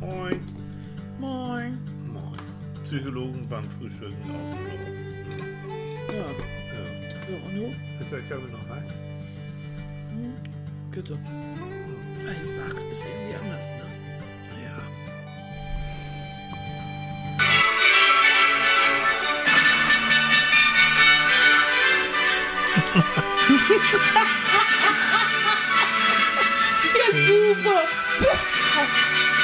Moin. Moin. Moin. Psychologen beim Frühstücken aus dem Büro. Ja, Ja. so, und du? Ist der Körper noch heiß? Bitte. Ey, wach ist irgendwie anders, ne? Ja. Ja, super.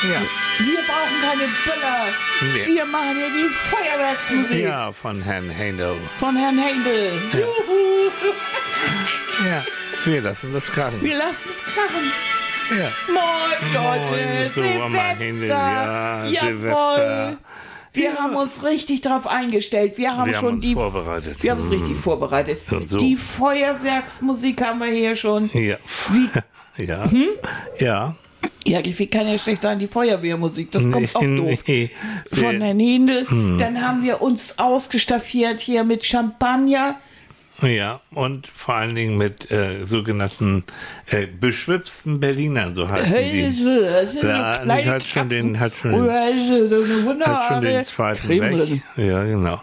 Ja. Wir brauchen keine Böller. Nee. Wir machen hier die Feuerwerksmusik Ja, von Herrn Handel. von Herrn Händel. Juhu. Ja. Wir lassen das krachen. Wir lassen es krachen. Ja. Moin, Leute. so, Händel, ja, Jawohl. Silvester. Wir Ja. haben uns richtig darauf eingestellt. Wir haben Wir haben schon uns die vorbereitet. Wir haben uns richtig vorbereitet. Und so. Die Feuerwerksmusik haben wir hier schon. Ja. Ja. Hm? Ja. Ja, wie kann ja schlecht sein, die Feuerwehrmusik, das kommt auch doof. Nee. Von Herrn Händel. Dann haben wir uns ausgestaffiert hier mit Champagner. Ja, und vor allen Dingen mit äh, sogenannten äh, beschwipsten Berlinern, so heißen die. Das sind so Ja, kleine hat schon den- hat schon den- ist eine Hat schon den zweiten weg. Ja, genau.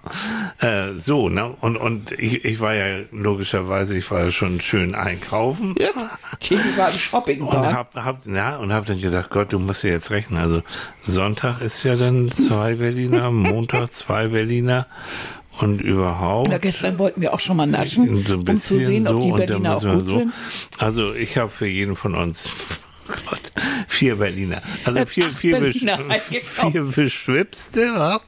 Äh, so, ne? Und, und ich, ich war ja logischerweise, ich war ja schon schön einkaufen. Ja, Tilly war im Shopping. Und war. hab, hab, na, und hab dann gedacht, Gott, du musst ja jetzt rechnen. Also Sonntag ist ja dann zwei Berliner, Montag zwei Berliner und überhaupt. Oder gestern wollten wir auch schon mal naschen, So um zu sehen, ob so die und dann Berliner auch gut so. sind. Also ich habe für jeden von uns Gott, vier Berliner. Also Hat vier, vier, Berliner vier beschwipste, ja.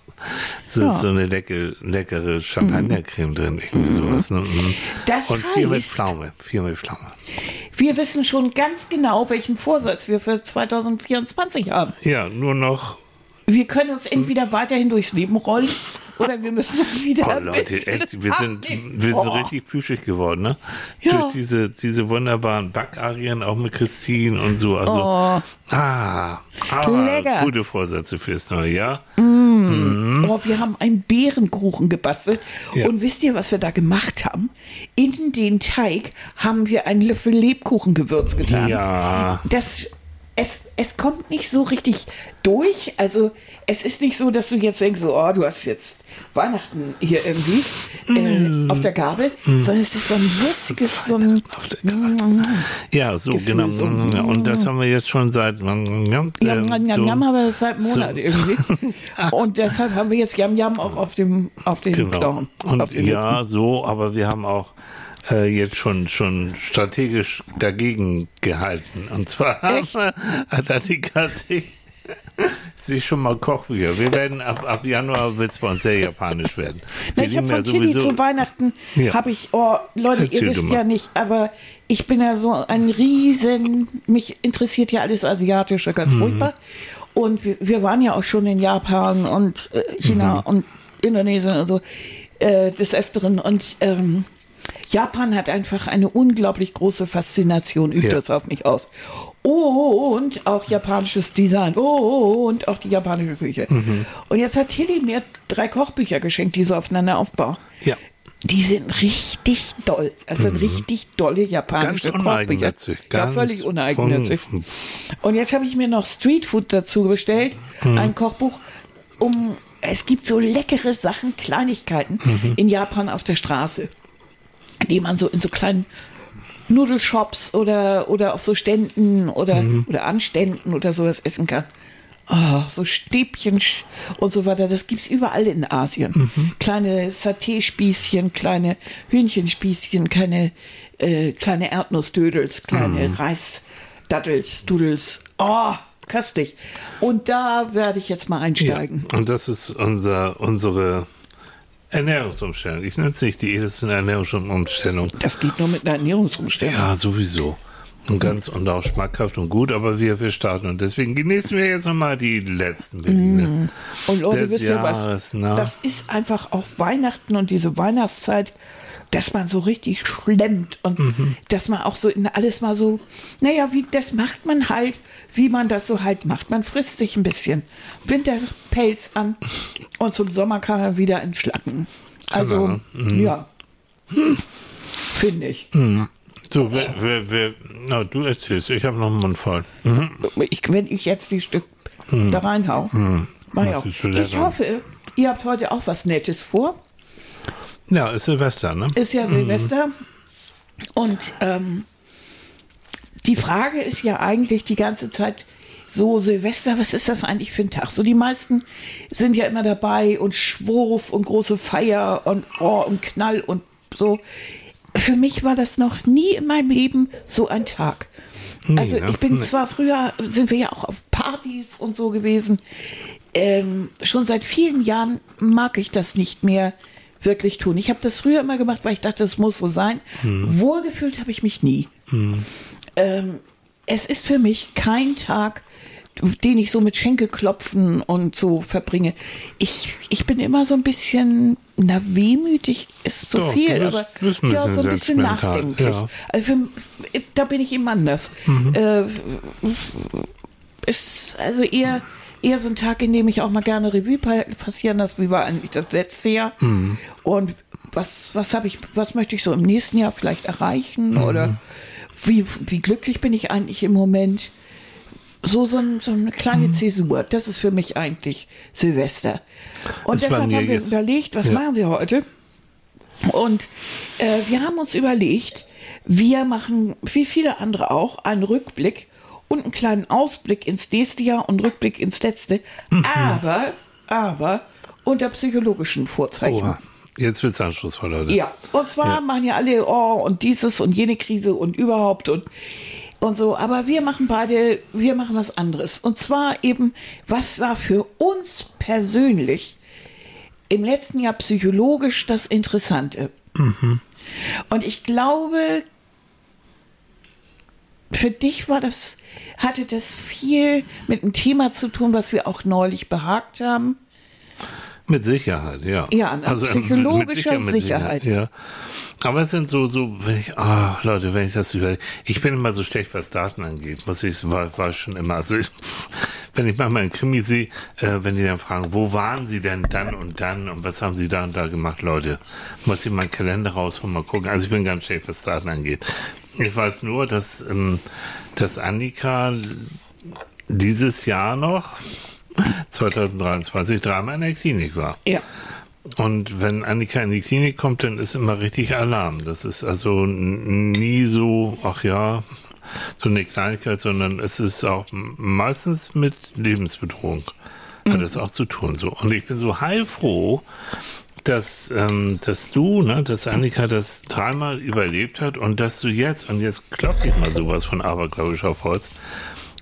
So, Ja. so eine leckere, leckere Champagnercreme drin, irgendwie sowas. Ne? Mhm. Das und vier mit heißt- Pflaume. Vier mit Pflaume. Wir wissen schon ganz genau, welchen Vorsatz wir für 2024 haben. Ja, nur noch. Wir können uns entweder weiterhin durchs Leben rollen oder wir müssen uns wieder Oh Leute, echt, wir sind, wir sind Oh. richtig plüschig geworden, ne? Ja. Durch diese, diese wunderbaren Backarien, auch mit Christine und so. Also, Oh. ah, aber Lecker. gute Vorsätze fürs neue Jahr. Oh, wir haben einen Bärenkuchen gebastelt. Ja. Und wisst ihr, was wir da gemacht haben? In den Teig haben wir einen Löffel Lebkuchengewürz getan. Ja. Das, es, es kommt nicht so richtig durch. Also es ist nicht so, dass du jetzt denkst, so, oh, du hast jetzt Weihnachten hier irgendwie Mm. äh, auf der Gabel, sondern es ist so ein würziges, so ein... Auf. Ja, so, Gefühl, genau. so. Und das haben wir jetzt schon seit. Ja, Jam, ähm, jam, jam, so. das seit Monat so- irgendwie. Und deshalb haben wir jetzt Jam Jam auch auf dem, auf den Genau. Knochen. auf Und den ja, so, aber wir haben auch äh, jetzt schon schon strategisch dagegen gehalten. Und zwar hat Atlantika sich, sich schon mal Kochbücher. Wir werden ab, ab Januar wird es bei uns sehr japanisch werden. Na, ich habe von Chili zu Weihnachten, Ja. habe ich, oh, Leute, Erzähl ihr wisst ja nicht, aber ich bin ja so ein riesen, mich interessiert ja alles Asiatische Mhm. ganz furchtbar. Und wir, wir waren ja auch schon in Japan und äh, China Mhm. und Indonesien und so äh, des Öfteren. Und ähm, Japan hat einfach eine unglaublich große Faszination, übt Ja. das auf mich aus. Und auch japanisches Design. Und auch die japanische Küche. Mhm. Und jetzt hat Tilly mir drei Kochbücher geschenkt, die so aufeinander aufbauen. Ja. Die sind richtig doll. Das sind richtig dolle japanische Mhm. Ganz Kochbücher. uneigennützig, Ja, ganz völlig uneigennützig. von- Und jetzt habe ich mir noch Streetfood dazu bestellt, Mhm. ein Kochbuch, um es gibt so leckere Sachen, Kleinigkeiten Mhm. in Japan auf der Straße, die man so in so kleinen Nudelshops oder, oder auf so Ständen oder, Mhm. oder Anständen oder sowas essen kann. Oh, so Stäbchen und so weiter, das gibt's überall in Asien. Mhm. Kleine Saté-Spießchen, kleine Hühnchenspießchen, kleine, äh, kleine Erdnussdödels, kleine Mhm. Reisdaddels, Dudels. Oh, köstlich. Und da werde ich jetzt mal einsteigen. Ja. Und das ist unser, unsere Ernährungsumstellung. Ich nenne es nicht die das ist eine Ernährungsumstellung. Das geht nur mit einer Ernährungsumstellung. Ja, sowieso. Und ganz und auch schmackhaft und gut, aber wir, wir starten und deswegen genießen wir jetzt nochmal die letzten Berliner. Und Leute, wisst ihr was? na? Das ist einfach auch Weihnachten und diese Weihnachtszeit, dass man so richtig schlemmt und Mhm. dass man auch so in alles mal so, naja, wie, das macht man halt, wie man das so halt macht. Man frisst sich ein bisschen Winterpelz an und zum Sommer kann man wieder entschlacken. Also, ne? ja, finde ich. So, wer, wer, wer, na, du erzählst, ich habe noch einen Mund voll. Ich, wenn ich jetzt die Stück da reinhau. Mach ich auch. Ich hoffe, ihr habt heute auch was Nettes vor. Ja, ist Silvester, ne? Ist ja Silvester. Und ähm, die Frage ist ja eigentlich die ganze Zeit so, Silvester, was ist das eigentlich für ein Tag? So die meisten sind ja immer dabei und Schwurf und große Feier und oh, und Knall und so. Für mich war das noch nie in meinem Leben so ein Tag. Nee, also ne? ich bin Nee. zwar früher, sind wir ja auch auf Partys und so gewesen. Ähm, schon seit vielen Jahren mag ich das nicht mehr wirklich tun. Ich habe das früher immer gemacht, weil ich dachte, es muss so sein. Wohlgefühlt habe ich mich nie. Ähm, es ist für mich kein Tag, den ich so mit Schenkelklopfen und so verbringe. Ich, ich bin immer so ein bisschen, na, wehmütig ist zu Doch, viel, bist- aber bist ja, so ein bisschen nachdenklich. ja. Also für, da bin ich eben anders. Äh, ist also eher, eher so ein Tag, in dem ich auch mal gerne Revue pa- passieren lasse, wie war eigentlich das letzte Jahr. Und was, was habe ich, was möchte ich so im nächsten Jahr vielleicht erreichen? Oder wie, wie glücklich bin ich eigentlich im Moment? So, so, ein, so eine kleine Zäsur, das ist für mich eigentlich Silvester. Und Das deshalb haben wir jetzt- überlegt, was Ja. machen wir heute? Und äh, wir haben uns überlegt, wir machen, wie viele andere auch, einen Rückblick und einen kleinen Ausblick ins nächste Jahr und Rückblick ins letzte, Mhm. aber, aber unter psychologischen Vorzeichen. Oha. Jetzt wird's anspruchsvoll, Leute. Ja, und zwar Ja. machen ja alle, oh, und dieses und jene Krise und überhaupt und, und so. Aber wir machen beide, wir machen was anderes. Und zwar eben, was war für uns persönlich im letzten Jahr psychologisch das Interessante? Und ich glaube, für dich war das, hatte das viel mit einem Thema zu tun, was wir auch neulich behagt haben. Mit Sicherheit, ja. Ja, also, psychologischer mit Sicherheit. Ja. Aber es sind so, so, wenn ich, ah, Leute, wenn ich das über, ich bin immer so schlecht, was Daten angeht, muss ich, war, war schon immer, also ich, wenn ich manchmal einen Krimi sehe, äh, wenn die dann fragen, wo waren sie denn dann und dann und was haben sie da und da gemacht, Leute, muss ich meinen Kalender rausholen, mal gucken, also ich bin ganz schlecht, was Daten angeht. Ich weiß nur, dass, ähm, dass Annika dieses Jahr noch, 2023, dreimal in der Klinik war. Ja. Und wenn Annika in die Klinik kommt, dann ist immer richtig Alarm. Das ist also nie so, ach ja, so eine Kleinigkeit, sondern es ist auch meistens mit Lebensbedrohung. Hat es auch zu tun so. Und ich bin so heilfroh, dass, ähm, dass du, ne, dass Annika das dreimal überlebt hat und dass du jetzt, und jetzt klopfe ich mal sowas von abergläubisch auf Holz,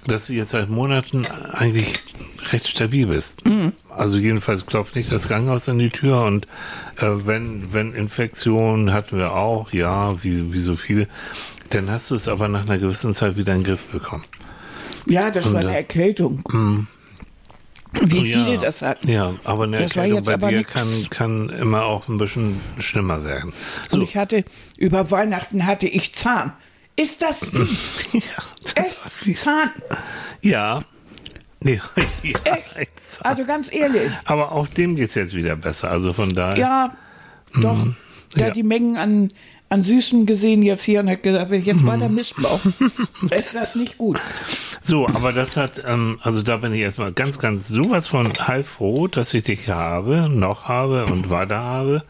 dass du jetzt seit Monaten eigentlich recht stabil bist. Also jedenfalls klopft nicht das Krankenhaus an die Tür und äh, wenn, wenn Infektionen hatten wir auch, ja, wie, wie so viele, dann hast du es aber nach einer gewissen Zeit wieder in den Griff bekommen. Ja, das war Und, eine äh, Erkältung. Wie Ja. viele das hatten. Ja, aber eine Das war Erkältung bei dir nix. kann, kann immer auch ein bisschen schlimmer werden. Und So. ich hatte, über Weihnachten hatte ich Zahn. Ist das fies? ja, das Echt? war fies. Zahn. Ja. Nee, ja, Echt? Also ganz ehrlich. Aber auch dem geht's jetzt wieder besser. Also von daher. Ja, doch. Der Ja. hat die Mengen an, an Süßen gesehen jetzt hier und hat gesagt, wenn ich jetzt Mhm. weiter Mist baue, ist das nicht gut. So, aber das hat, ähm, also da bin ich erstmal ganz, ganz sowas von heilfroh, dass ich dich habe, noch habe und weiter habe.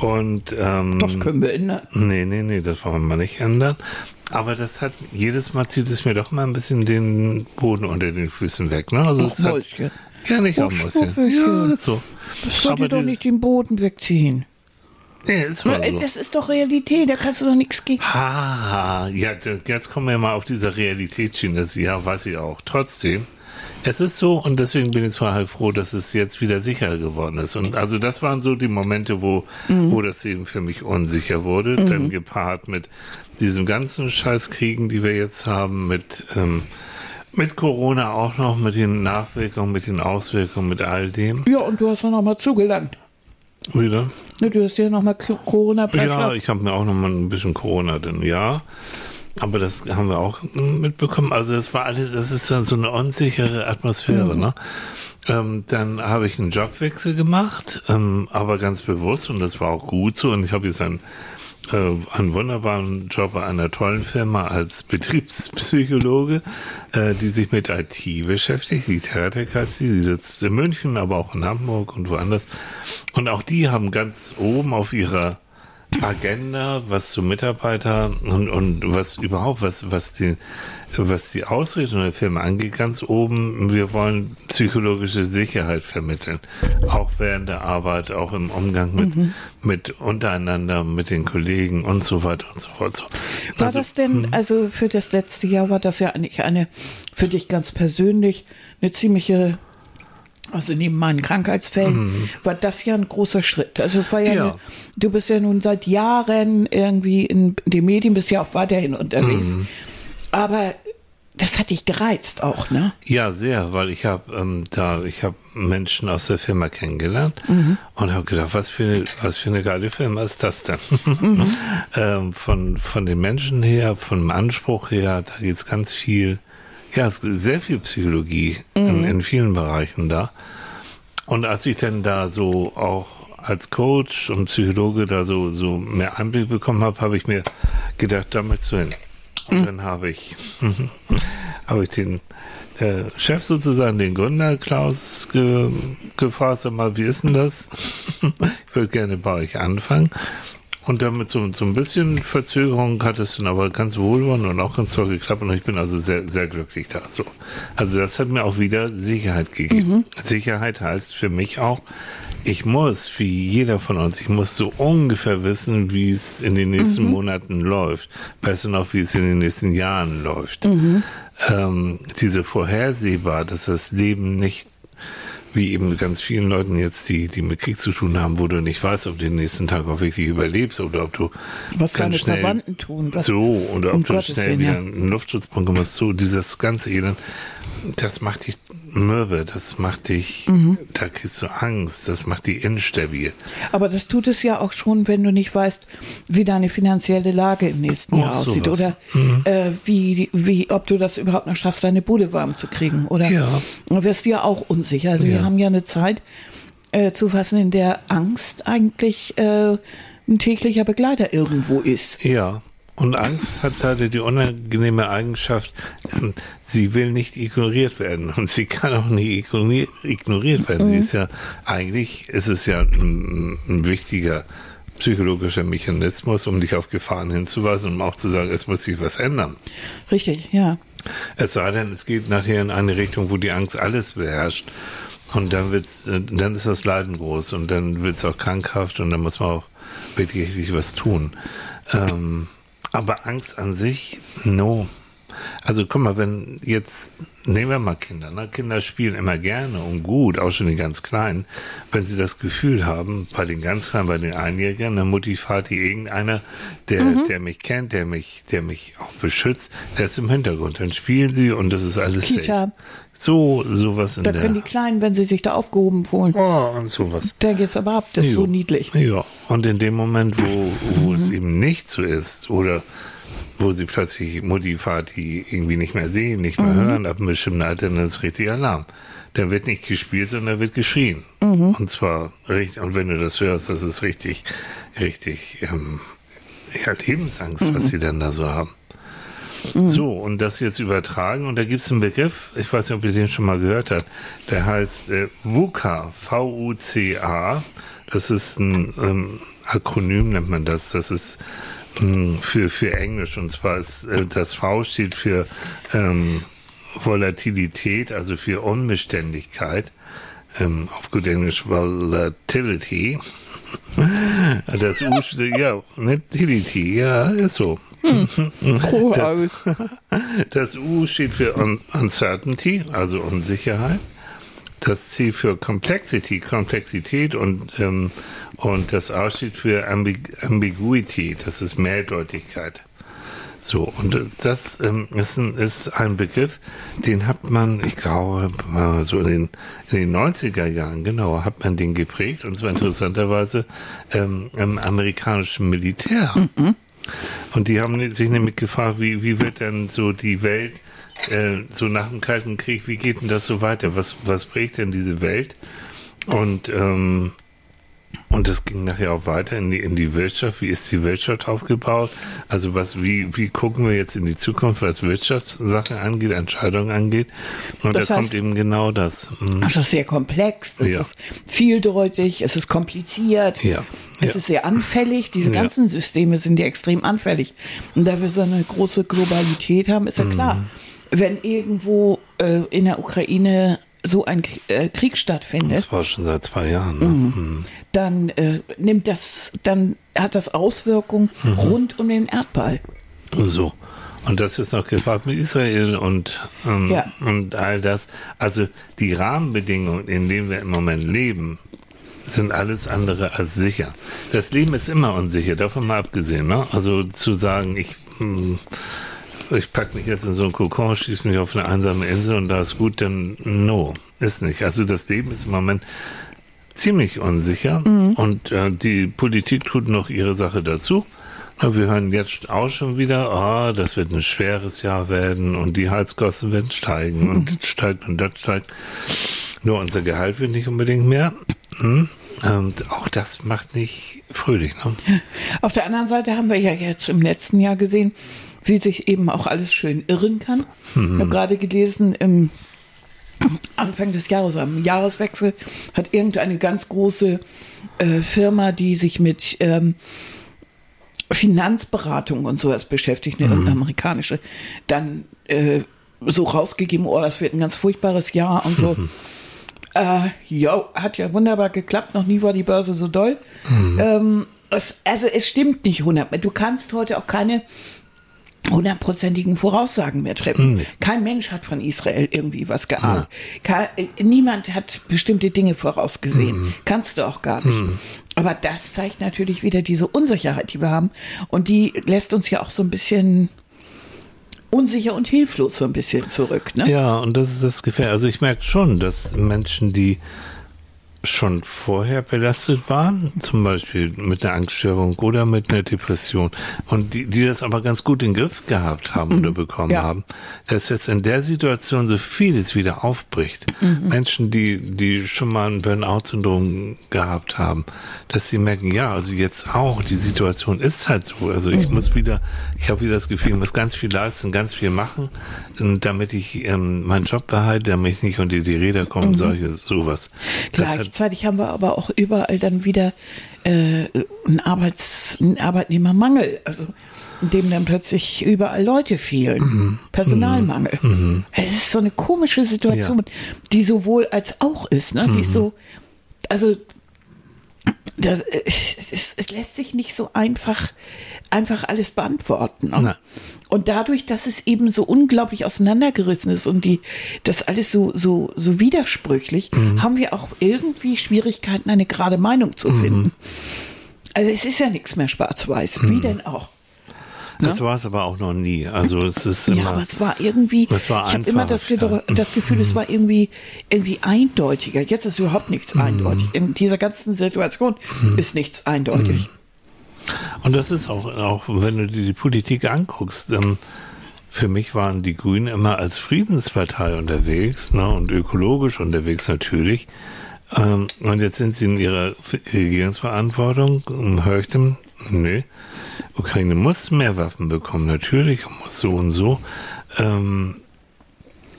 Und ähm, Das können wir ändern. nee, nee, nee, das wollen wir mal nicht ändern. Aber das hat, jedes Mal zieht es mir doch mal ein bisschen den Boden unter den Füßen weg. Ne? Also es hat, ja, nicht auch Mäuschen. Ja, so. Das soll dir doch nicht den Boden wegziehen. Nee, ist mal so. Das ist doch Realität, da kannst du doch nichts gegen. Ah, ja, jetzt kommen wir mal auf diese Realitätsschiene. Das, ja, weiß ich auch. Trotzdem, es ist so und deswegen bin ich zwar halt froh, dass es jetzt wieder sicher geworden ist. Und also das waren so die Momente, wo, wo das eben für mich unsicher wurde. Dann gepaart mit diesem ganzen Scheißkriegen, die wir jetzt haben, mit, ähm, mit Corona auch noch, mit den Nachwirkungen, mit den Auswirkungen, mit all dem. Ja, und du hast noch mal zugelangt. Wieder? Ne, Du hast dir noch mal Corona Ja, ich habe mir auch noch mal ein bisschen Corona drin, ja. Aber das haben wir auch mm, mitbekommen. Also das war alles, das ist dann so eine unsichere Atmosphäre, ne? Ähm, dann habe ich einen Jobwechsel gemacht, ähm, aber ganz bewusst und das war auch gut so. Und ich habe jetzt ein, äh, einen wunderbaren Job bei einer tollen Firma als Betriebspsychologe, äh, die sich mit IT beschäftigt. Die sie, die sitzt in München, aber auch in Hamburg und woanders. Und auch die haben ganz oben auf ihrer Agenda, was zu Mitarbeiter und, und was überhaupt, was, was die, was die Ausrichtung der Firma angeht, ganz oben, wir wollen psychologische Sicherheit vermitteln. Auch während der Arbeit, auch im Umgang mit, mhm. mit untereinander, mit den Kollegen und so weiter und so fort. War also, das denn, mhm. also für das letzte Jahr war das ja eigentlich eine, für dich ganz persönlich, eine ziemliche also neben meinen Krankheitsfällen mhm. war das ja ein großer Schritt. Also war ja, ja. Eine, du bist ja nun seit Jahren irgendwie in den Medien, bist ja auch weiterhin unterwegs. Mhm. Aber das hat dich gereizt auch, ne? Ja, sehr, weil ich habe ähm, da, ich habe Menschen aus der Firma kennengelernt mhm. und habe gedacht, was für was für eine geile Firma ist das denn? Mhm. ähm, von von den Menschen her, vom Anspruch her, da geht's ganz viel ja, es ist sehr viel Psychologie mhm. in, in vielen Bereichen da. Und als ich dann da so auch als Coach und Psychologe da so, so mehr Einblick bekommen habe, habe ich mir gedacht, da möchtest du hin. Und mhm. dann habe ich, habe ich den äh, Chef sozusagen, den Gründer Klaus, ge, gefragt, sag mal, wie ist denn das? ich würde gerne bei euch anfangen. Und damit so, so ein bisschen Verzögerung hat es dann aber ganz wohlwollend und auch ganz toll geklappt und ich bin also sehr, sehr glücklich da. So. Also das hat mir auch wieder Sicherheit gegeben. Mhm. Sicherheit heißt für mich auch, ich muss, wie jeder von uns, ich muss so ungefähr wissen, wie es in den nächsten mhm. Monaten läuft. Besser noch, wie es in den nächsten Jahren läuft. Mhm. Ähm, diese vorhersehbar, dass das Leben nicht wie eben ganz vielen Leuten jetzt, die, die mit Krieg zu tun haben, wo du nicht weißt, ob du den nächsten Tag auch wirklich überlebst oder ob du was deine schnell, Verwandten tun. so, oder um ob du schnell Willen, wieder ja. einen Luftschutzbunker machst. So, dieses ganze Elend, das macht dich mürbe, das macht dich, mhm. da kriegst du Angst, das macht dich instabil. Aber das tut es ja auch schon, wenn du nicht weißt, wie deine finanzielle Lage im nächsten oh, Jahr aussieht sowas. oder mhm. äh, wie, wie, ob du das überhaupt noch schaffst, deine Bude warm zu kriegen oder ja. wirst du ja auch unsicher. Also ja. wir haben ja eine Zeit äh, zu fassen, in der Angst eigentlich äh, ein täglicher Begleiter irgendwo ist. Ja. Und Angst hat da die unangenehme Eigenschaft, ähm, sie will nicht ignoriert werden und sie kann auch nicht ignoriert werden. Mhm. Sie ist ja, eigentlich ist es ja ein, ein, wichtiger psychologischer Mechanismus, um dich auf Gefahren hinzuweisen und um auch zu sagen, es muss sich was ändern. Richtig, ja. Es sei denn, es geht nachher in eine Richtung, wo die Angst alles beherrscht. Und dann wird's, äh, dann ist das Leiden groß und dann wird es auch krankhaft und dann muss man auch wirklich, wirklich was tun. Ähm, aber Angst an sich, no. Also guck mal, wenn jetzt, nehmen wir mal Kinder, ne? Kinder spielen immer gerne und gut, auch schon die ganz Kleinen, wenn sie das Gefühl haben, bei den ganz Kleinen, bei den Einjährigen, eine Mutti, Vati, irgendeiner, der, mhm. der mich kennt, der mich, der mich auch beschützt, der ist im Hintergrund. Dann spielen sie und das ist alles Kita. safe. So, sowas in da der. Da können die Kleinen, wenn sie sich da aufgehoben fühlen. Oh, und sowas. Da geht's aber ab, das ist jo. so niedlich. Ja, und in dem Moment, wo, wo mhm. es eben nicht so ist, oder wo sie plötzlich Mutti, Vati irgendwie nicht mehr sehen, nicht mehr mhm. hören, ab einem bestimmten Alter, dann ist richtig Alarm. Da wird nicht gespielt, sondern da wird geschrien. Mhm. Und zwar richtig, und wenn du das hörst, das ist richtig, richtig, ähm, ja, Lebensangst, was mhm. sie dann da so haben. Mhm. So, und das jetzt übertragen, und da gibt es einen Begriff, ich weiß nicht, ob ihr den schon mal gehört habt, der heißt äh, VUCA, V-U-C-A. Das ist ein ähm, Akronym, nennt man das. Das ist für, für Englisch, und zwar ist äh, das V steht für ähm, Volatilität, also für Unbeständigkeit. Ähm, auf gut Englisch Volatility. Das U steht, ja, Volatility, ja, ist so. Das, das U steht für Un Uncertainty, also Unsicherheit. Das C für Complexity, Komplexität und, ähm, und das A steht für Ambig Ambiguity, das ist Mehrdeutigkeit. So, und das ähm, ist, ein, ist ein Begriff, den hat man, ich glaube, so in den, in den 90er Jahren, genau, hat man den geprägt, und zwar interessanterweise ähm, im amerikanischen Militär. Mhm. Und die haben sich nämlich gefragt, wie, wie wird denn so die Welt äh, so nach dem Kalten Krieg, wie geht denn das so weiter? Was, was prägt denn diese Welt? Und ähm, Und das ging nachher auch weiter in die, in die Wirtschaft. Wie ist die Wirtschaft aufgebaut? Also was, wie, wie gucken wir jetzt in die Zukunft, was Wirtschaftssachen angeht, Entscheidungen angeht? Und Das da heißt- kommt eben genau das. Mhm. Das ist sehr komplex, es Ja. ist vieldeutig, es ist kompliziert, Ja. es Ja. ist sehr anfällig. Diese ganzen Systeme sind ja extrem anfällig. Und da wir so eine große Globalität haben, ist ja klar, Mhm. Wenn irgendwo äh, in der Ukraine so ein K- äh, Krieg stattfindet, Das war schon seit zwei Jahren. Ne? Mhm. dann äh, nimmt das, dann hat das Auswirkungen Mhm. rund um den Erdball. So. Und das ist noch gefragt mit Israel und, ähm, Ja. und all das. Also die Rahmenbedingungen, in denen wir im Moment leben, sind alles andere als sicher. Das Leben ist immer unsicher, davon mal abgesehen. Ne? Also zu sagen, ich, hm, ich packe mich jetzt in so einen Kokon, schieße mich auf eine einsame Insel und da ist gut, dann no, ist nicht. Also das Leben ist im Moment ziemlich unsicher und äh, die Politik tut noch ihre Sache dazu. Wir hören jetzt auch schon wieder, ah, das wird ein schweres Jahr werden und die Heizkosten werden steigen und das steigt und das steigt. Nur unser Gehalt wird nicht unbedingt mehr. Hm? Und auch das macht nicht fröhlich. Ne? Auf der anderen Seite haben wir ja jetzt im letzten Jahr gesehen, wie sich eben auch alles schön irren kann. Ich habe gerade gelesen, im Anfang des Jahres, am Jahreswechsel, hat irgendeine ganz große äh, Firma, die sich mit ähm, Finanzberatung und sowas beschäftigt, eine irgendeine amerikanische, dann äh, so rausgegeben, oh, das wird ein ganz furchtbares Jahr und so. Äh, jo, hat ja wunderbar geklappt. Noch nie war die Börse so doll. Ähm, es, also es stimmt nicht 100. Du kannst heute auch keine hundertprozentigen Voraussagen mehr treffen. Kein Mensch hat von Israel irgendwie was geahnt. Äh, niemand hat bestimmte Dinge vorausgesehen. Kannst du auch gar nicht. Aber das zeigt natürlich wieder diese Unsicherheit, die wir haben. Und die lässt uns ja auch so ein bisschen unsicher und hilflos so ein bisschen zurück. Ne? Ja, und das ist das Gefähr. Also ich merke schon, dass Menschen, die schon vorher belastet waren, zum Beispiel mit einer Angststörung oder mit einer Depression, und die, die das aber ganz gut in den Griff gehabt haben oder bekommen Ja. haben, dass jetzt in der Situation so vieles wieder aufbricht. Menschen, die, die schon mal ein Burnout-Syndrom gehabt haben, dass sie merken, ja, also jetzt auch, die Situation ist halt so. Also ich muss wieder, ich habe wieder das Gefühl, ich muss ganz viel leisten, ganz viel machen, damit ich ähm, meinen Job behalte, damit ich nicht unter die Räder komme, solches, sowas. Das hat, Gleichzeitig haben wir aber auch überall dann wieder äh, einen, Arbeits-, einen Arbeitnehmermangel, also in dem dann plötzlich überall Leute fehlen. Mhm. Personalmangel. Es ist so eine komische Situation, die sowohl als auch ist. Ne? Mhm. Die ist so, also das, äh, es, ist, es lässt sich nicht so einfach, einfach alles beantworten. Ne? Und dadurch, dass es eben so unglaublich auseinandergerissen ist und die, das alles so, so, so widersprüchlich, Mhm. haben wir auch irgendwie Schwierigkeiten, eine gerade Meinung Mhm. zu finden. Also es ist ja nichts mehr schwarz-weiß. Mhm. Wie denn auch? das war es aber auch noch nie. Also es ist immer. Ja, aber es war irgendwie, Es war ich habe immer das, das Gefühl, es war irgendwie, irgendwie eindeutiger. Jetzt ist überhaupt nichts Mhm. eindeutig. In dieser ganzen Situation ist nichts eindeutig. Und das ist auch, auch wenn du dir die Politik anguckst, ähm, für mich waren die Grünen immer als Friedenspartei unterwegs ne, und ökologisch unterwegs natürlich. Ähm, und jetzt sind sie in ihrer Regierungsverantwortung. Und höre ich dem, nö, Ukraine muss mehr Waffen bekommen, natürlich, muss so und so. Ähm,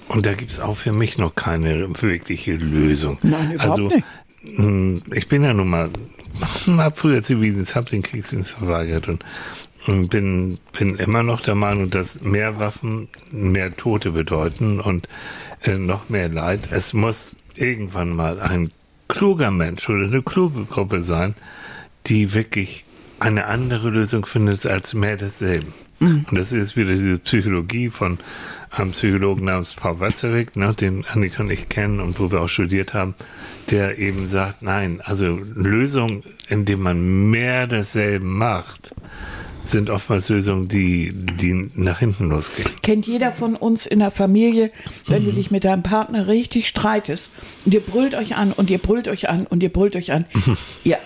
und da gibt es auch für mich noch keine wirkliche Lösung. Nein, überhaupt also, nicht. mh, Ich bin ja nun mal, hab früher Zivildienst, hab den Kriegsdienst verweigert und bin, bin immer noch der Meinung, dass mehr Waffen mehr Tote bedeuten und äh, noch mehr Leid. Es muss irgendwann mal ein kluger Mensch oder eine kluge Gruppe sein, die wirklich eine andere Lösung findet als mehr desselben. Und das ist wieder diese Psychologie von einem Psychologen namens Paul Watzlawick, ne, den Annika und ich kennen und wo wir auch studiert haben, der eben sagt, nein, also Lösungen, indem man mehr desselben macht, sind oftmals Lösungen, die, die nach hinten losgehen. Kennt jeder von uns in der Familie, wenn du dich mit deinem Partner richtig streitest und ihr brüllt euch an und ihr brüllt euch an und ihr brüllt euch an. ja,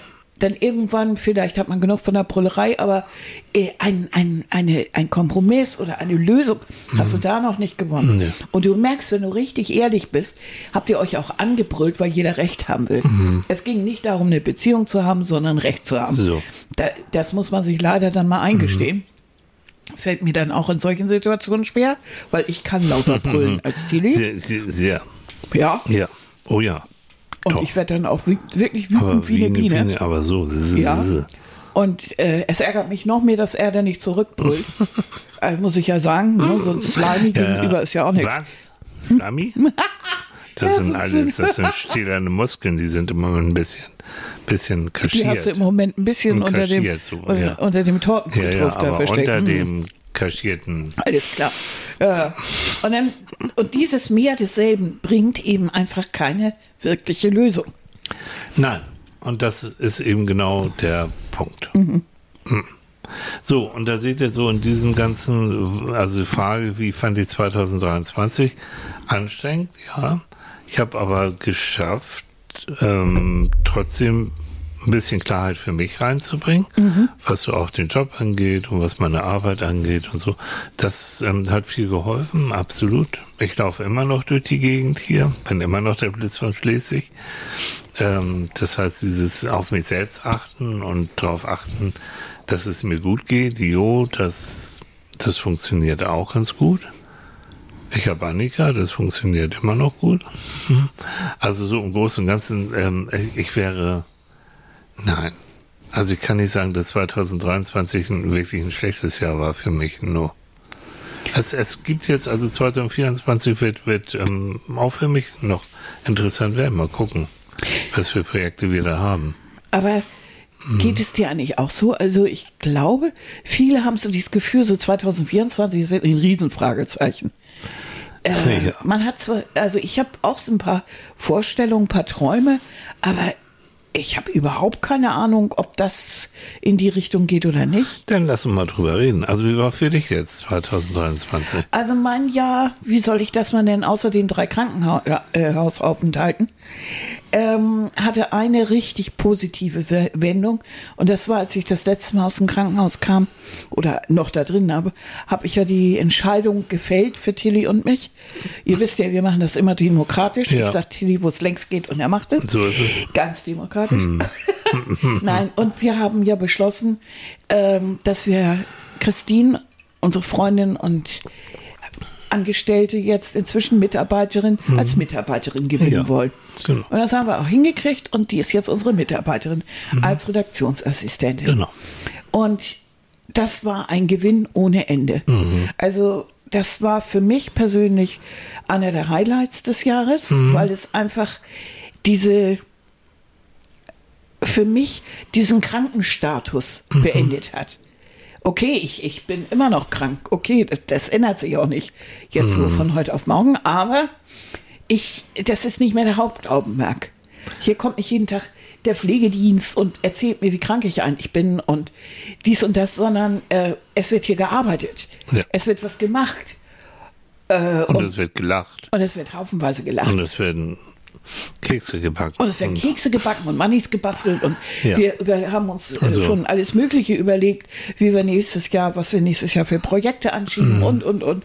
dann irgendwann, vielleicht hat man genug von der Brüllerei, aber äh, ein, ein, eine, ein Kompromiss oder eine Lösung hast du da noch nicht gewonnen. Nee. Und du merkst, wenn du richtig ehrlich bist, habt ihr euch auch angebrüllt, weil jeder Recht haben will. Es ging nicht darum, eine Beziehung zu haben, sondern Recht zu haben. So. Da, das muss man sich leider dann mal eingestehen. Fällt mir dann auch in solchen Situationen schwer, weil ich kann lauter brüllen als Tilly. Sehr, sehr, sehr. Ja. Ja. Oh ja. Und Doch. ich werde dann auch wi- wirklich wütend wie eine Biene. aber so. Ja. Und äh, es ärgert mich noch mehr, dass er dann nicht zurückbrüllt. äh, muss ich ja sagen, ne? so ein Slimy gegenüber ist ja auch nichts. Was? Schlami? Das Ja, sind alles, das sind stählerne Muskeln, die sind immer ein bisschen, bisschen Die hast du kaschiert. im Moment ein bisschen Und unter dem, kaschiert so, ja. unter dem Ja, Tortenkultur ja, da versteckt. unter Hm. dem kaschierten. Alles klar. Ja. Und, dann, und dieses Mehr desselben bringt eben einfach keine wirkliche Lösung. Nein. Und das ist eben genau der Punkt. Mhm. Hm. So, und da seht ihr so in diesem ganzen, also die Frage, wie fand ich 2023 anstrengend, ja. Ich habe aber geschafft, ähm, trotzdem ein bisschen Klarheit für mich reinzubringen, was so auch den Job angeht und was meine Arbeit angeht und so. Das ähm, hat viel geholfen, absolut. Ich laufe immer noch durch die Gegend hier, bin immer noch der Blitz von Schleswig. Ähm, das heißt, dieses auf mich selbst achten und darauf achten, dass es mir gut geht, jo, das, das funktioniert auch ganz gut. Ich habe Annika, das funktioniert immer noch gut. Also so im Großen und Ganzen, ähm, ich wäre, nein. Also ich kann nicht sagen, dass 2023 ein, wirklich ein schlechtes Jahr war für mich, nur. Es, es gibt jetzt, also 2024 wird, wird ähm, auch für mich noch interessant werden. Mal gucken, was für Projekte wir da haben. Aber geht es dir eigentlich auch so? Also ich glaube, viele haben so dieses Gefühl, so 2024 ist wirklich ein Riesenfragezeichen. Äh, Ja. Man hat zwar, also ich habe auch so ein paar Vorstellungen, ein paar Träume, aber ich habe überhaupt keine Ahnung, ob das in die Richtung geht oder nicht. Dann lass uns mal drüber reden. Also wie war für dich jetzt 2023? Also mein Jahr, wie soll ich das mal nennen, außer den drei Krankenhausaufenthalten, ähm, hatte eine richtig positive We- Wendung. Und das war, als ich das letzte Mal aus dem Krankenhaus kam oder noch da drin habe, habe ich ja die Entscheidung gefällt für Tilly und mich. Ihr wisst ja, wir machen das immer demokratisch. Ja. Ich sage Tilly, wo es längst geht und er macht es. So ist es. Ganz demokratisch. Nein, und wir haben ja beschlossen, ähm, dass wir Christine, unsere Freundin und Angestellte jetzt inzwischen Mitarbeiterin als Mitarbeiterin gewinnen Mhm. Ja, wollen. genau. Und das haben wir auch hingekriegt und die ist jetzt unsere Mitarbeiterin als Redaktionsassistentin. Mhm. Genau. Und das war ein Gewinn ohne Ende. Mhm. Also das war für mich persönlich einer der Highlights des Jahres, Mhm. weil es einfach diese für mich diesen Krankenstatus Mhm. beendet hat. Okay, ich, ich bin immer noch krank. Okay, das, das ändert sich auch nicht jetzt Mhm. so von heute auf morgen. Aber ich, das ist nicht mehr der Hauptaugenmerk. Hier kommt nicht jeden Tag der Pflegedienst und erzählt mir, wie krank ich eigentlich bin und dies und das, sondern äh, es wird hier gearbeitet. Ja. Es wird was gemacht. Äh, Und und, es wird gelacht. und es wird haufenweise gelacht. Und es werden Kekse gebacken. Und es werden Kekse gebacken und Mannis gebastelt und Ja. wir über, haben uns äh, Also- schon alles Mögliche überlegt, wie wir nächstes Jahr, was wir nächstes Jahr für Projekte anschieben Mhm. und, und, und.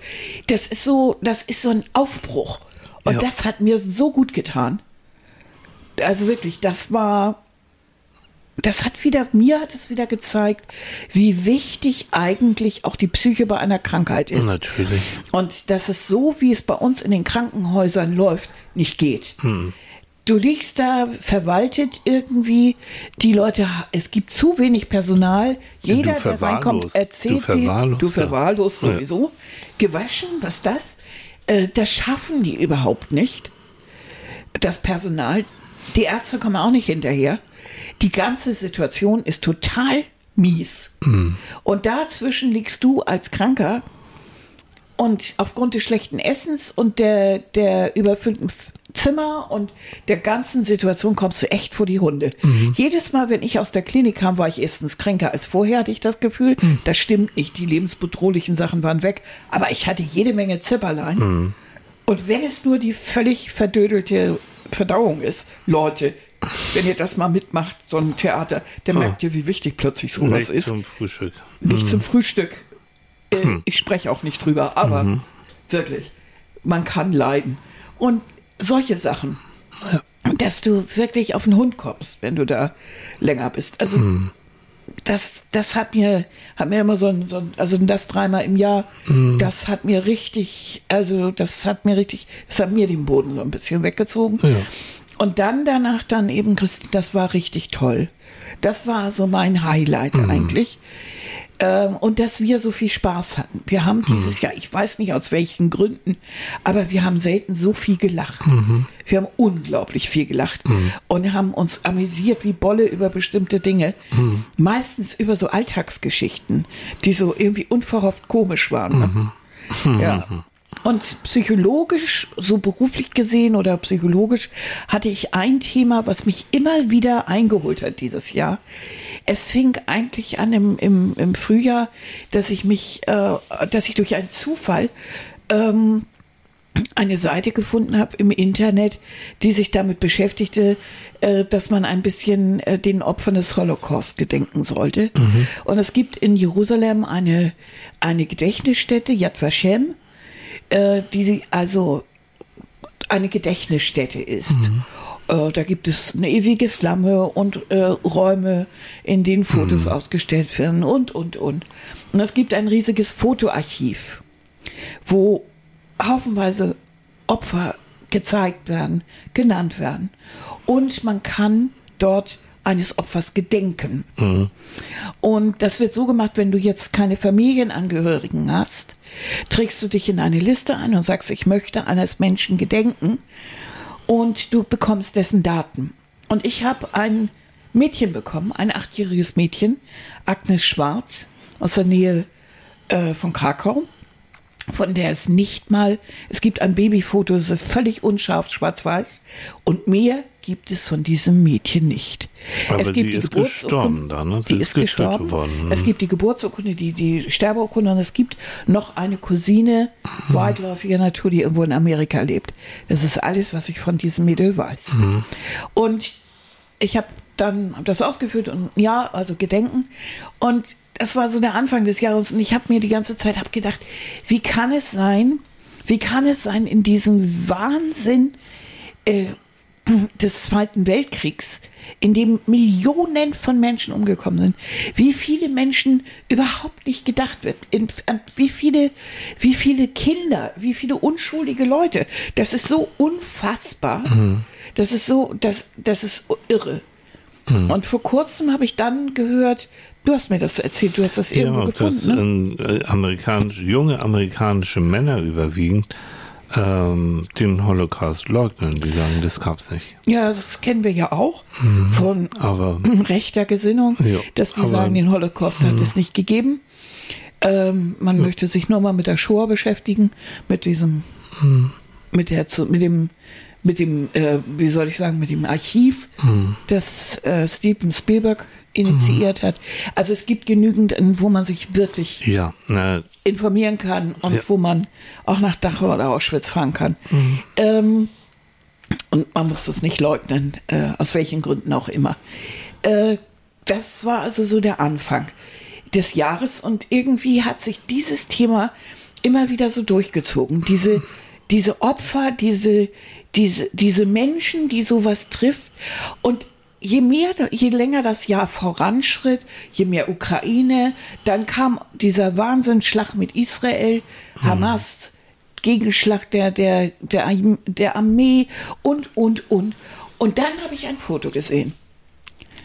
Das ist so, das ist so ein Aufbruch. Und Ja. das hat mir so gut getan. Also wirklich, das war, das hat wieder, mir hat es wieder gezeigt, wie wichtig eigentlich auch die Psyche bei einer Krankheit ist. Natürlich. Und dass es so, wie es bei uns in den Krankenhäusern läuft, nicht geht. Du liegst da verwaltet irgendwie, die Leute, es gibt zu wenig Personal. Jeder, der reinkommt, erzählt Du dir, du verwahrlost Ja. sowieso. Gewaschen, was das? Äh, das schaffen die überhaupt nicht. Das Personal, die Ärzte kommen auch nicht hinterher. Die ganze Situation ist total mies. Und dazwischen liegst du als Kranker und aufgrund des schlechten Essens und der, der überfüllten Zimmer und der ganzen Situation kommst du echt vor die Hunde. Jedes Mal, wenn ich aus der Klinik kam, war ich erstens kränker als vorher, hatte ich das Gefühl. Das stimmt nicht, die lebensbedrohlichen Sachen waren weg. Aber ich hatte jede Menge Zipperlein. Und wenn es nur die völlig verdödelte Verdauung ist, Leute, wenn ihr das mal mitmacht, so ein Theater, der merkt ihr, wie wichtig plötzlich sowas Nicht ist. zum Frühstück. Nicht zum Frühstück. Äh, Ich spreche auch nicht drüber, aber wirklich, man kann leiden. Und solche Sachen, dass du wirklich auf den Hund kommst, wenn du da länger bist. Also das, das hat mir, hat mir immer so ein, so ein also das dreimal im Jahr, das hat mir richtig, also das hat mir richtig, das hat mir den Boden so ein bisschen weggezogen. Ja. Und dann danach dann eben, Christi, das war richtig toll. Das war so mein Highlight eigentlich. Ähm, und dass wir so viel Spaß hatten. Wir haben dieses Jahr, ich weiß nicht aus welchen Gründen, aber wir haben selten so viel gelacht. Wir haben unglaublich viel gelacht und haben uns amüsiert wie Bolle über bestimmte Dinge. Meistens über so Alltagsgeschichten, die so irgendwie unverhofft komisch waren. Ne? Ja. Und psychologisch, so beruflich gesehen oder psychologisch, hatte ich ein Thema, was mich immer wieder eingeholt hat dieses Jahr. Es fing eigentlich an im, im, im Frühjahr, dass ich mich, äh, dass ich durch einen Zufall ähm, eine Seite gefunden habe im Internet, die sich damit beschäftigte, äh, dass man ein bisschen äh, den Opfern des Holocaust gedenken sollte. Und es gibt in Jerusalem eine, eine Gedächtnisstätte, Yad Vashem, äh, die sie also eine Gedächtnisstätte ist. Äh, da gibt es eine ewige Flamme und äh, Räume, in denen Fotos ausgestellt werden und, und, und. Und es gibt ein riesiges Fotoarchiv, wo haufenweise Opfer gezeigt werden, genannt werden. Und man kann dort eines Opfers gedenken. Und das wird so gemacht, wenn du jetzt keine Familienangehörigen hast, trägst du dich in eine Liste ein und sagst, ich möchte eines Menschen gedenken und du bekommst dessen Daten. Und ich habe ein Mädchen bekommen, ein achtjähriges Mädchen, Agnes Schwarz aus der Nähe äh, von Krakau von der es nicht mal, es gibt ein Babyfoto, das ist völlig unscharf, schwarz-weiß, und mehr gibt es von diesem Mädchen nicht. Aber es gibt sie die ist Geburtsurkunde- gestorben da, ne? Sie ist ist gestorben. worden. Es gibt die Geburtsurkunde, die, die Sterbeurkunde und es gibt noch eine Cousine weitläufiger Natur, die irgendwo in Amerika lebt. Das ist alles, was ich von diesem Mädel weiß. Und ich habe dann hab das ausgeführt und ja, also Gedenken. Und das war so der Anfang des Jahres und ich habe mir die ganze Zeit hab gedacht, wie kann es sein, wie kann es sein in diesem Wahnsinn äh, des Zweiten Weltkriegs, in dem Millionen von Menschen umgekommen sind, wie viele Menschen überhaupt nicht gedacht wird, in, an wie viele, wie viele Kinder, wie viele unschuldige Leute. Das ist so unfassbar. Das ist so, das, das ist irre. Und vor kurzem habe ich dann gehört, du hast mir das erzählt, du hast das irgendwo Ja, gefunden. dass ne? äh, amerikanische, junge amerikanische Männer überwiegend ähm, den Holocaust leugnen. Die sagen, das gab's nicht. Ja, das kennen wir ja auch von Aber rechter Gesinnung, Ja, dass die aber- sagen, den Holocaust hat es nicht gegeben. Ähm, man möchte sich nur mal mit der Shoah beschäftigen, mit diesem, mit der, mit dem, mit dem, äh, wie soll ich sagen, mit dem Archiv, das äh, Steven Spielberg initiiert hat. Also es gibt genügend, wo man sich wirklich ja, na, informieren kann und Ja. wo man auch nach Dachau oder Auschwitz fahren kann. Ähm, und man muss das nicht leugnen, äh, aus welchen Gründen auch immer. Äh, das war also so der Anfang des Jahres und irgendwie hat sich dieses Thema immer wieder so durchgezogen. Diese, diese Opfer, diese, diese, diese Menschen, die sowas trifft und je mehr, je länger das Jahr voranschritt, je mehr Ukraine, dann kam dieser Wahnsinnsschlag mit Israel, Hamas, Gegenschlag der, der, der, der Armee und, und, und. Und dann habe ich ein Foto gesehen.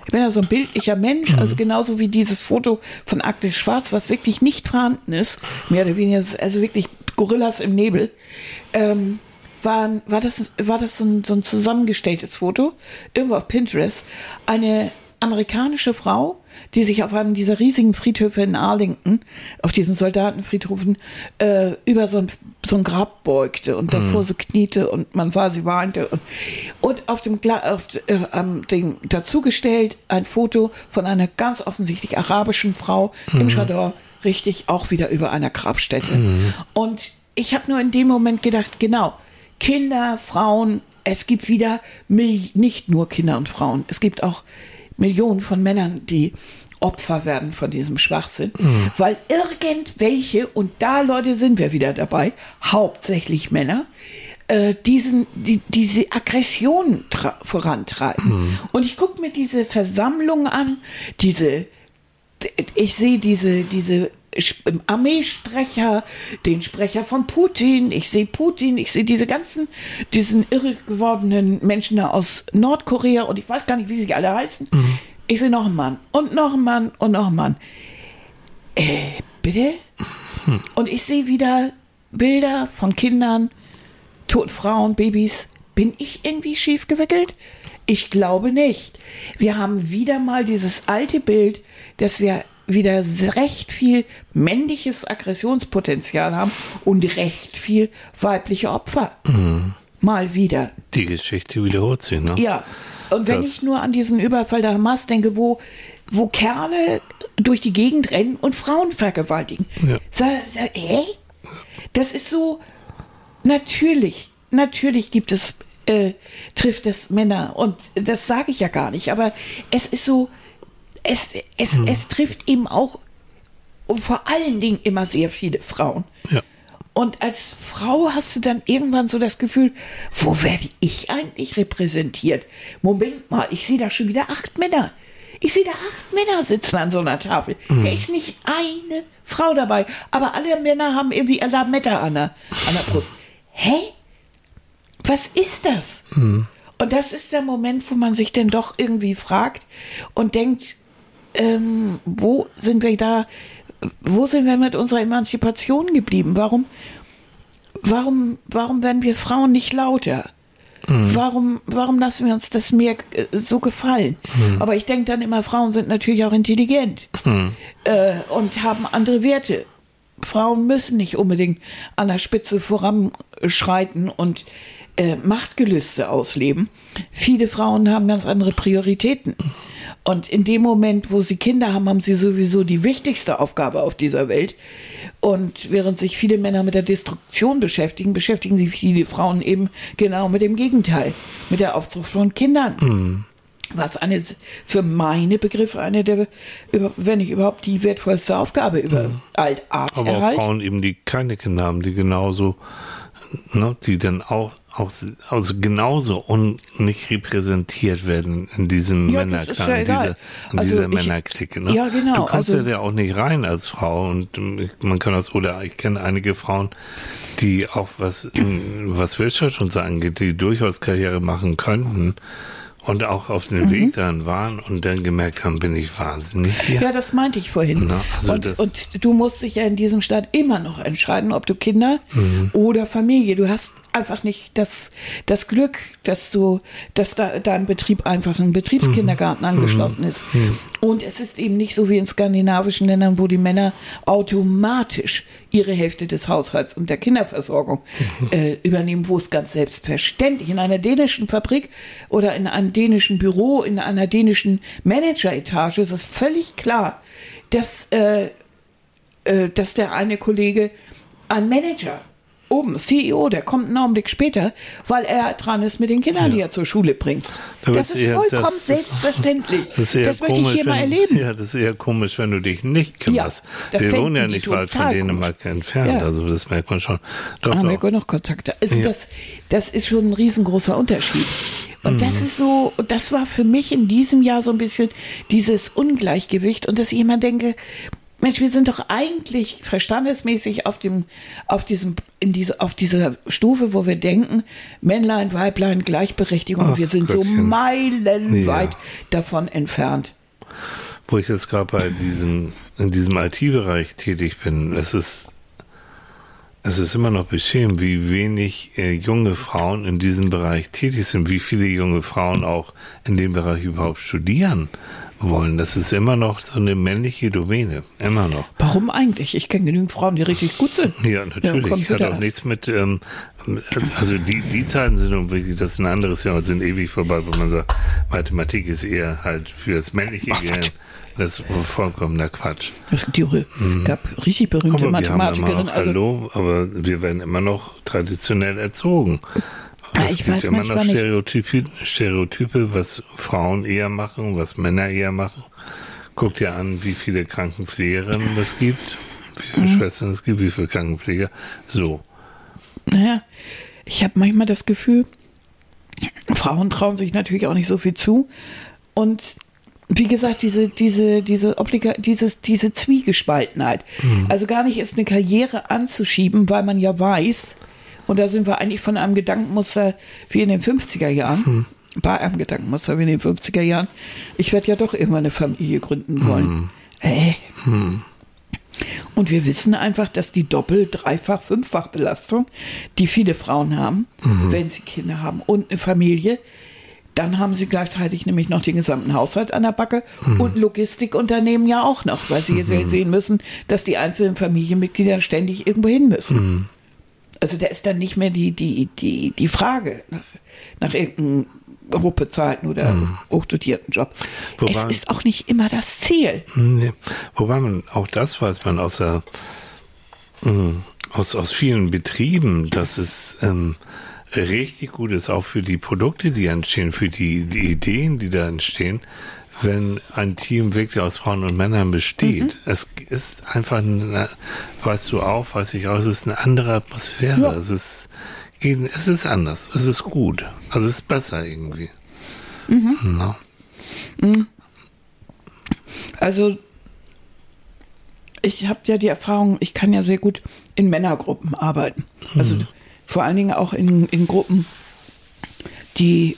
Ich bin ja so ein bildlicher Mensch, also genauso wie dieses Foto von Agnes Schwarz, was wirklich nicht vorhanden ist, mehr oder weniger, also wirklich Gorillas im Nebel, ähm, war, war das, war das so, ein, so ein zusammengestelltes Foto, irgendwo auf Pinterest. Eine amerikanische Frau, die sich auf einem dieser riesigen Friedhöfe in Arlington, auf diesen Soldatenfriedhofen, äh, über so ein, so ein Grab beugte und davor so kniete und man sah, sie weinte. Und, und auf dem, auf, äh, Ding dazugestellt ein Foto von einer ganz offensichtlich arabischen Frau im Chador, richtig auch wieder über einer Grabstätte. Und ich habe nur in dem Moment gedacht, genau, Kinder, Frauen, es gibt wieder Mil nicht nur Kinder und Frauen, es gibt auch Millionen von Männern, die Opfer werden von diesem Schwachsinn, mhm. weil irgendwelche, und da Leute sind wir wieder dabei, hauptsächlich Männer, äh, diesen, die, diese Aggression vorantreiben. Mhm. Und ich gucke mir diese Versammlung an, diese, ich sehe diese, diese Armeesprecher, den Sprecher von Putin, ich sehe Putin, ich sehe diese ganzen, diesen irre gewordenen Menschen aus Nordkorea und ich weiß gar nicht, wie sie alle heißen. Mhm. Ich sehe noch einen Mann und noch einen Mann und noch einen Mann. Äh, bitte? Hm. Und ich sehe wieder Bilder von Kindern, toten Frauen, Babys. Bin ich irgendwie schief gewickelt? Ich glaube nicht. Wir haben wieder mal dieses alte Bild, dass wir wieder recht viel männliches Aggressionspotenzial haben und recht viel weibliche Opfer. Mhm. Mal wieder. Die Geschichte wiederholt sich, ne? Ja, und wenn ich nur an diesen Überfall der Hamas denke, wo, wo Kerle durch die Gegend rennen und Frauen vergewaltigen. Ja. So, so, hey? Das ist so, natürlich, natürlich gibt es, äh, trifft es Männer und das sage ich ja gar nicht, aber es ist so, es, es, hm. es trifft eben auch und vor allen Dingen immer sehr viele Frauen. Ja. Und als Frau hast du dann irgendwann so das Gefühl, wo werde ich eigentlich repräsentiert? Moment mal, ich sehe da schon wieder acht Männer. Ich sehe da acht Männer sitzen an so einer Tafel. Mhm. Da ist nicht eine Frau dabei, aber alle Männer haben irgendwie Lametta an der, an der Brust. Hä? Was ist das? Mhm. Und das ist der Moment, wo man sich denn doch irgendwie fragt und denkt, ähm, wo sind wir da wo sind wir mit unserer Emanzipation geblieben? Warum, warum, warum werden wir Frauen nicht lauter? Mhm. Warum, warum lassen wir uns das mehr äh, so gefallen? Mhm. Aber ich denke dann immer, Frauen sind natürlich auch intelligent mhm. äh, und haben andere Werte. Frauen müssen nicht unbedingt an der Spitze voranschreiten und äh, Machtgelüste ausleben. Viele Frauen haben ganz andere Prioritäten. Und in dem Moment, wo sie Kinder haben, haben sie sowieso die wichtigste Aufgabe auf dieser Welt. Und während sich viele Männer mit der Destruktion beschäftigen, beschäftigen sich viele Frauen eben genau mit dem Gegenteil, mit der Aufzucht von Kindern. Mhm. Was eine, für meine Begriffe eine der, wenn nicht überhaupt die wertvollste Aufgabe über mhm. Alt Art Aber auch Frauen eben, die keine Kinder haben, die genauso, ne, die dann auch auch also genauso und nicht repräsentiert werden in diesem ja, Männerklan, ja in dieser, in also dieser ich, Männerklicke. Ne? Ja, genau. Du kommst also, ja auch nicht rein als Frau und man kann das, oder ich kenne einige Frauen, die auch was, was Wirtschaft und so angeht, die durchaus Karriere machen könnten und auch auf dem mhm. Weg dann waren und dann gemerkt haben, bin ich wahnsinnig hier. Ja, das meinte ich vorhin. Na, also und, und, du musst dich ja in diesem Staat immer noch entscheiden, ob du Kinder mhm. oder Familie. Du hast einfach nicht das, das Glück, dass du, dass da dein Betrieb einfach ein Betriebskindergarten mhm. angeschlossen ist. Mhm. Und es ist eben nicht so wie in skandinavischen Ländern, wo die Männer automatisch ihre Hälfte des Haushalts und der Kinderversorgung mhm. äh, übernehmen, wo es ganz selbstverständlich in einer dänischen Fabrik oder in einem dänischen Büro, in einer dänischen Manageretage ist es völlig klar, dass, äh, äh, dass der eine Kollege ein Manager oben, CEO, der kommt einen Augenblick später, weil er dran ist mit den Kindern, ja. die er zur Schule bringt. Das, das ist eher, vollkommen das, selbstverständlich. Das, das möchte komisch, ich hier wenn, mal erleben. Ja, das ist eher komisch, wenn du dich nicht kümmerst. Ja, Wir wohnen ja nicht weit von Dänemark gut. entfernt, ja. also das merkt man schon. Doch, Haben doch. wir noch Kontakte. Also ja. das, das ist schon ein riesengroßer Unterschied. Und mhm. das ist so, das war für mich in diesem Jahr so ein bisschen dieses Ungleichgewicht und dass ich immer denke, Mensch, wir sind doch eigentlich verstandesmäßig auf dem, auf diesem, in diese, auf dieser Stufe, wo wir denken, Männlein, Weiblein, Gleichberechtigung. Ach, wir sind Gottchen. so meilenweit ja. davon entfernt. Wo ich jetzt gerade bei diesem, in diesem IT-Bereich tätig bin, es ist, es ist immer noch beschämend, wie wenig äh, junge Frauen in diesem Bereich tätig sind, wie viele junge Frauen auch in dem Bereich überhaupt studieren wollen. Das ist immer noch so eine männliche Domäne. Immer noch. Warum eigentlich? Ich kenne genügend Frauen, die richtig gut sind. Ja, natürlich. Ja, Hat auch nichts mit, ähm, also die, die Zeiten sind wirklich, das ist ein anderes Jahr, sind ewig vorbei, wo man sagt, Mathematik ist eher halt für das männliche Gehirn Das ist vollkommener Quatsch. Es die, gab richtig berühmte Aber wir haben immer Mathematikerin. noch, Also, hallo, aber wir werden immer noch traditionell erzogen. Ja, es ich gibt weiß immer noch. Stereotype, Stereotype, was Frauen eher machen, was Männer eher machen. Guck dir an, wie viele Krankenpflegerinnen es gibt, wie viele Mhm. Schwestern es gibt, wie viele Krankenpfleger. So. naja, ich habe manchmal das Gefühl, Frauen trauen sich natürlich auch nicht so viel zu. Und wie gesagt, diese, diese, diese Obliga dieses, diese Zwiegespaltenheit. Also gar nicht ist eine Karriere anzuschieben, weil man ja weiß, und da sind wir eigentlich von einem Gedankenmuster wie in den 50er Jahren, bei einem Gedankenmuster wie in den 50er Jahren, ich werde ja doch irgendwann eine Familie gründen wollen. Äh. Und wir wissen einfach, dass die Doppel-, Dreifach-, Fünffach-Belastung, die viele Frauen haben, wenn sie Kinder haben und eine Familie, dann haben sie gleichzeitig nämlich noch den gesamten Haushalt an der Backe und Logistikunternehmen ja auch noch, weil sie jetzt sehen müssen, dass die einzelnen Familienmitglieder ständig irgendwo hin müssen. Also da ist dann nicht mehr die, die, die, die Frage nach, nach irgendeinem hochbezahlten oder hochdotierten Job. Wobei- es ist auch nicht immer das Ziel. Nee. Wobei man, auch das weiß man aus, der, mh, aus, aus vielen Betrieben, dass es ähm, richtig gut ist, auch für die Produkte, die entstehen, für die, die Ideen, die da entstehen, wenn ein Team wirklich aus Frauen und Männern besteht. Es ist einfach, eine, weißt du auch, weiß ich auch, es ist eine andere Atmosphäre. Ja. Es ist, es ist anders. Es ist gut. Also es ist besser irgendwie. Na. Also ich habe ja die Erfahrung, ich kann ja sehr gut in Männergruppen arbeiten. Also vor allen Dingen auch in, in Gruppen, die,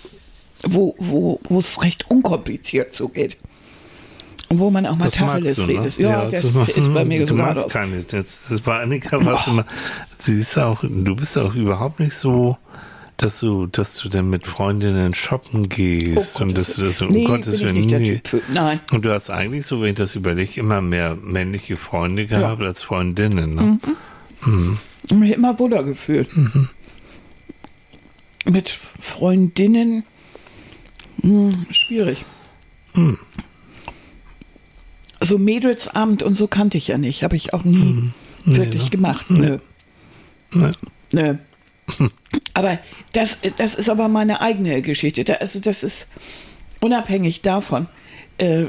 wo, wo, wo es recht unkompliziert zugeht. Und wo man auch mal Das Tacheles du, ne? redet. Ja, das das- ist bei mir Du so magst keine. Das, das bei Annika war immer. Sie ist auch, du bist auch überhaupt nicht so, dass du, dass du dann mit Freundinnen shoppen gehst Oh und dass du das um Nee, Gottes Willen. Nee. Nein. Und du hast eigentlich, so wenn ich das überlege, immer mehr männliche Freunde gehabt als Freundinnen. Ne? Ich habe mich immer wohler gefühlt. Mit Freundinnen hm, schwierig. So Mädelsabend und so kannte ich ja nicht. Habe ich auch nie wirklich gemacht. Nö. Nö. aber das, das ist aber meine eigene Geschichte. Da, also das ist unabhängig davon. Äh,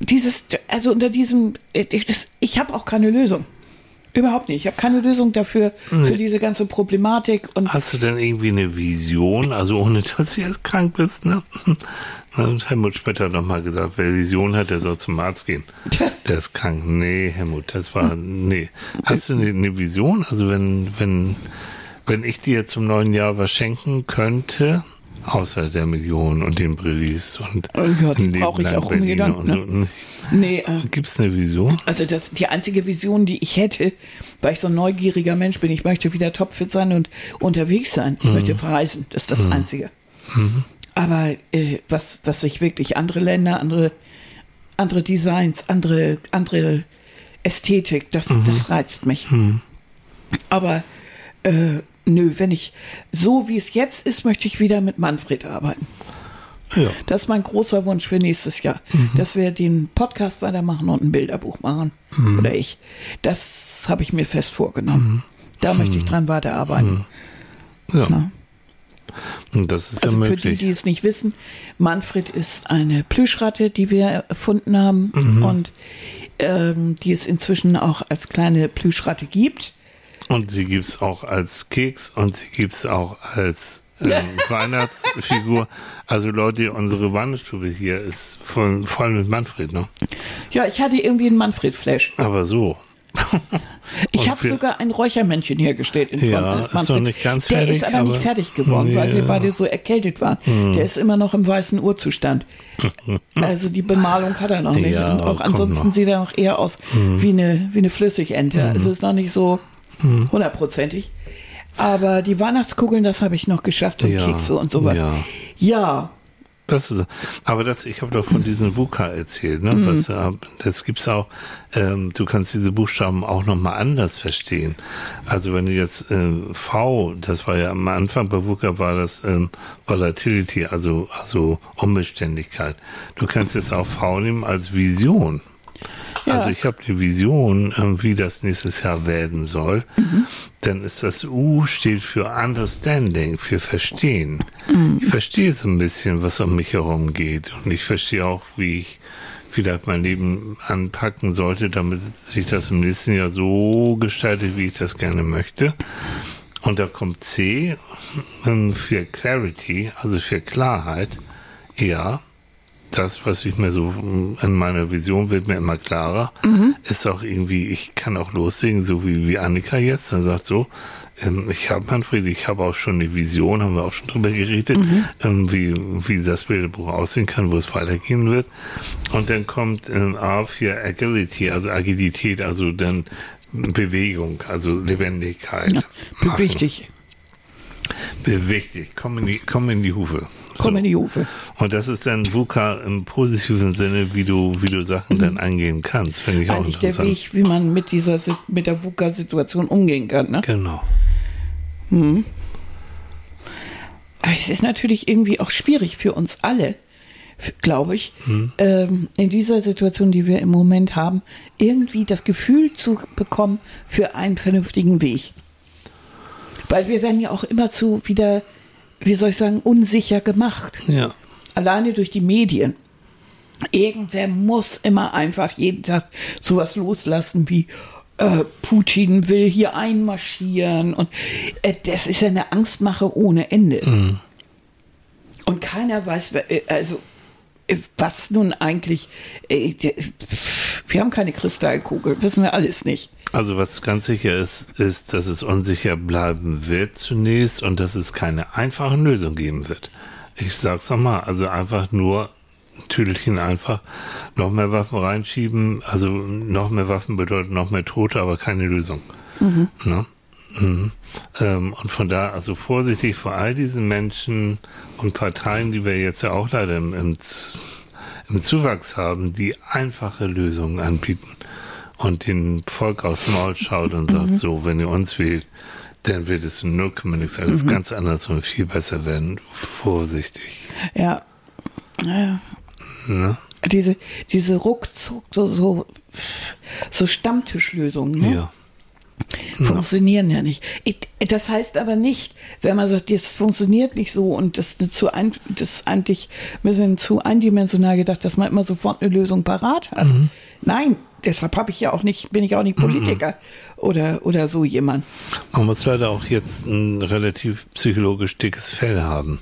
dieses, also unter diesem, äh, das, ich habe auch keine Lösung. Überhaupt nicht. Ich habe keine Lösung dafür, für diese ganze Problematik. Und Hast du denn irgendwie eine Vision, also ohne dass du jetzt krank bist, ne? Und Helmut Schmidt hat noch mal gesagt, wer Vision hat, der soll zum Arzt gehen. Der ist krank. Nee, Helmut, das war, nee. Hast du eine, eine Vision? Also wenn, wenn, wenn ich dir zum neuen Jahr was schenken könnte, außer der Million und den Brillis und Oh Leben brauche ich auch ohne Gedanken, so. nee, äh, Gibt's eine Vision? Also das, die einzige Vision, die ich hätte, weil ich so ein neugieriger Mensch bin, ich möchte wieder topfit sein und unterwegs sein. Ich möchte verreisen. Das ist das Einzige. Aber äh, was, was ich wirklich, andere Länder, andere, andere Designs, andere, andere Ästhetik, das, das reizt mich. Aber äh, nö, wenn ich, so wie es jetzt ist, möchte ich wieder mit Manfred arbeiten. Ja. Das ist mein großer Wunsch für nächstes Jahr, dass wir den Podcast weitermachen und ein Bilderbuch machen. Oder ich. Das habe ich mir fest vorgenommen. Da möchte ich dran weiterarbeiten. Ja. Na. Und das ist Also ja für möglich. die, die es nicht wissen, Manfred ist eine Plüschratte, die wir erfunden haben und ähm, die es inzwischen auch als kleine Plüschratte gibt. Und sie gibt's auch als Keks und sie gibt's auch als ähm, Weihnachtsfigur. Also Leute, unsere Wandestube hier ist voll, voll mit Manfred, ne? Ja, ich hatte irgendwie einen Manfred-Flash. Aber so. Ich habe sogar ein Räuchermännchen hergestellt in Form Ja, eines ist noch Manfreds. nicht ganz Der fertig, ist aber, aber- nicht fertig geworden, weil wir beide so erkältet waren. Der ist immer noch im weißen Urzustand. also die Bemalung hat er noch nicht. Ja, Und auch ansonsten noch. sieht er noch eher aus wie eine, wie eine Flüssigente. Also ist noch nicht so hundertprozentig. Aber die Weihnachtskugeln, das habe ich noch geschafft und Ja, Kekse und sowas. ja. Ja, Das ist, aber das, ich habe doch von diesem VUCA erzählt, ne? Mhm. Was, das gibt's auch. Ähm, du kannst diese Buchstaben auch noch mal anders verstehen. Also wenn du jetzt äh, V, das war ja am Anfang bei VUCA war das ähm, Volatility, also also Unbeständigkeit. Du kannst jetzt auch V nehmen als Vision. Ja. Also ich habe die Vision, ähm, wie das nächstes Jahr werden soll. Dann ist das U steht für Understanding, für Verstehen. Ich verstehe so ein bisschen, was um mich herum geht. Und ich verstehe auch, wie ich vielleicht mein Leben anpacken sollte, damit sich das im nächsten Jahr so gestaltet, wie ich das gerne möchte. Und da kommt C ähm, für Clarity, also für Klarheit. Ja, das, was ich mir so in meiner Vision wird mir immer klarer, ist auch irgendwie, ich kann auch loslegen, so wie, wie Annika jetzt, dann sagt so, ähm, ich habe Manfred, ich habe auch schon eine Vision, haben wir auch schon drüber geredet, ähm, wie, wie das Bilderbuch aussehen kann, wo es weitergehen wird. Und dann kommt ähm, A für Agility, also Agilität, also dann Bewegung, also Lebendigkeit. Ja, wichtig. Wichtig, komm in die, komm in die Hufe. Komm So. in die Hufe. Und das ist dann VUCA im positiven Sinne, wie du, wie du Sachen dann angehen kannst. Finde ich auch Mhm. Eigentlich der interessant. Weg, wie man mit dieser mit der VUCA-Situation umgehen kann. Ne? Genau. Aber es ist natürlich irgendwie auch schwierig für uns alle, glaube ich, ähm, in dieser Situation, die wir im Moment haben, irgendwie das Gefühl zu bekommen für einen vernünftigen Weg. Weil wir werden ja auch immer zu wieder, wie soll ich sagen, unsicher gemacht. Ja. Alleine durch die Medien. Irgendwer muss immer einfach jeden Tag sowas loslassen wie äh, Putin will hier einmarschieren und äh, das ist ja eine Angstmache ohne Ende. Und keiner weiß, äh, also äh, was nun eigentlich. Äh, wir haben keine Kristallkugel, wissen wir alles nicht. Also was ganz sicher ist, ist, dass es unsicher bleiben wird zunächst und dass es keine einfachen Lösungen geben wird. Ich sag's nochmal, also einfach nur Tüdelchen einfach noch mehr Waffen reinschieben. Also noch mehr Waffen bedeutet noch mehr Tote, aber keine Lösung. Ne? Mhm. Ähm, und von da, also vorsichtig vor all diesen Menschen und Parteien, die wir jetzt ja auch leider im, im, im Zuwachs haben, die einfache Lösungen anbieten und den Volk aufs Maul schaut und sagt, so, wenn ihr uns wählt, dann wird es 0, nichts alles ganz anders und viel besser werden. Vorsichtig. Ja. ja. Ne? Diese, diese ruckzuck, so, so, so Stammtischlösungen, ne? Ja. funktionieren ja nicht. Ich, das heißt aber nicht, wenn man sagt, das funktioniert nicht so und das, ist zu ein, das ist eigentlich ein bisschen zu eindimensional gedacht, dass man immer sofort eine Lösung parat hat. Nein, deshalb habe ich ja auch nicht, bin ich auch nicht Politiker oder, oder so jemand. Man muss leider auch jetzt ein relativ psychologisch dickes Fell haben.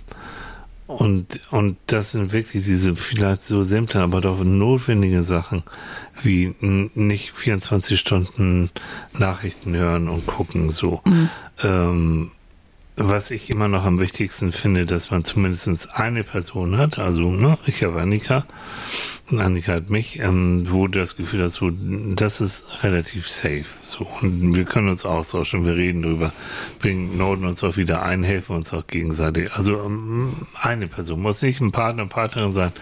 Und, und das sind wirklich diese vielleicht so simplen, aber doch notwendige Sachen, wie nicht 24 Stunden Nachrichten hören und gucken, so. Ähm, was ich immer noch am wichtigsten finde, dass man zumindest eine Person hat, also ne, ich habe Annika, und Annika hat mich, ähm, wo du das Gefühl hast, so, das ist relativ safe. So, und wir können uns austauschen, wir reden drüber, bringen Noten uns auch wieder ein, helfen uns auch gegenseitig. Also ähm, eine Person muss nicht ein Partner, Partnerin sein,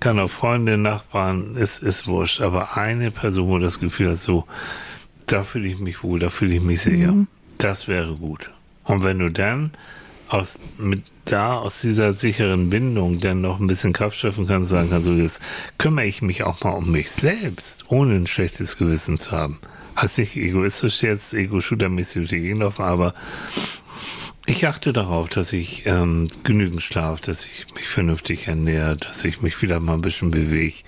kann auch Freunde, Nachbarn, ist, ist wurscht, aber eine Person, wo du das Gefühl hast, so, da fühle ich mich wohl, da fühle ich mich sehr. Das wäre gut. Und wenn du dann aus, mit da aus dieser sicheren Bindung dann noch ein bisschen Kraft schöpfen kannst, sagen kannst, so jetzt kümmere ich mich auch mal um mich selbst, ohne ein schlechtes Gewissen zu haben. Heißt nicht egoistisch jetzt, ego-shooter-mäßig durch die Gegend laufen, aber ich achte darauf, dass ich ähm, genügend schlafe, dass ich mich vernünftig ernähre, dass ich mich wieder mal ein bisschen bewege.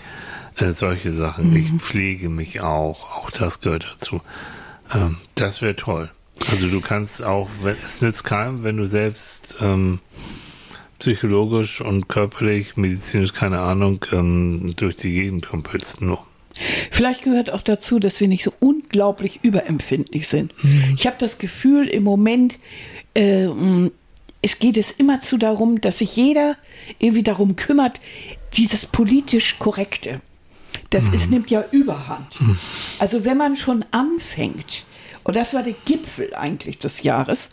Äh, solche Sachen. Ich pflege mich auch. Auch das gehört dazu. Ähm, das wäre toll. Also du kannst auch, es nützt keinem, wenn du selbst ähm, psychologisch und körperlich, medizinisch, keine Ahnung, ähm, durch die Gegend kumpelst. Nur. Vielleicht gehört auch dazu, dass wir nicht so unglaublich überempfindlich sind. Ich habe das Gefühl, im Moment äh, es geht es immer zu darum, dass sich jeder irgendwie darum kümmert, dieses politisch Korrekte. Das ist, nimmt ja Überhand. Also wenn man schon anfängt, und das war der Gipfel eigentlich des Jahres,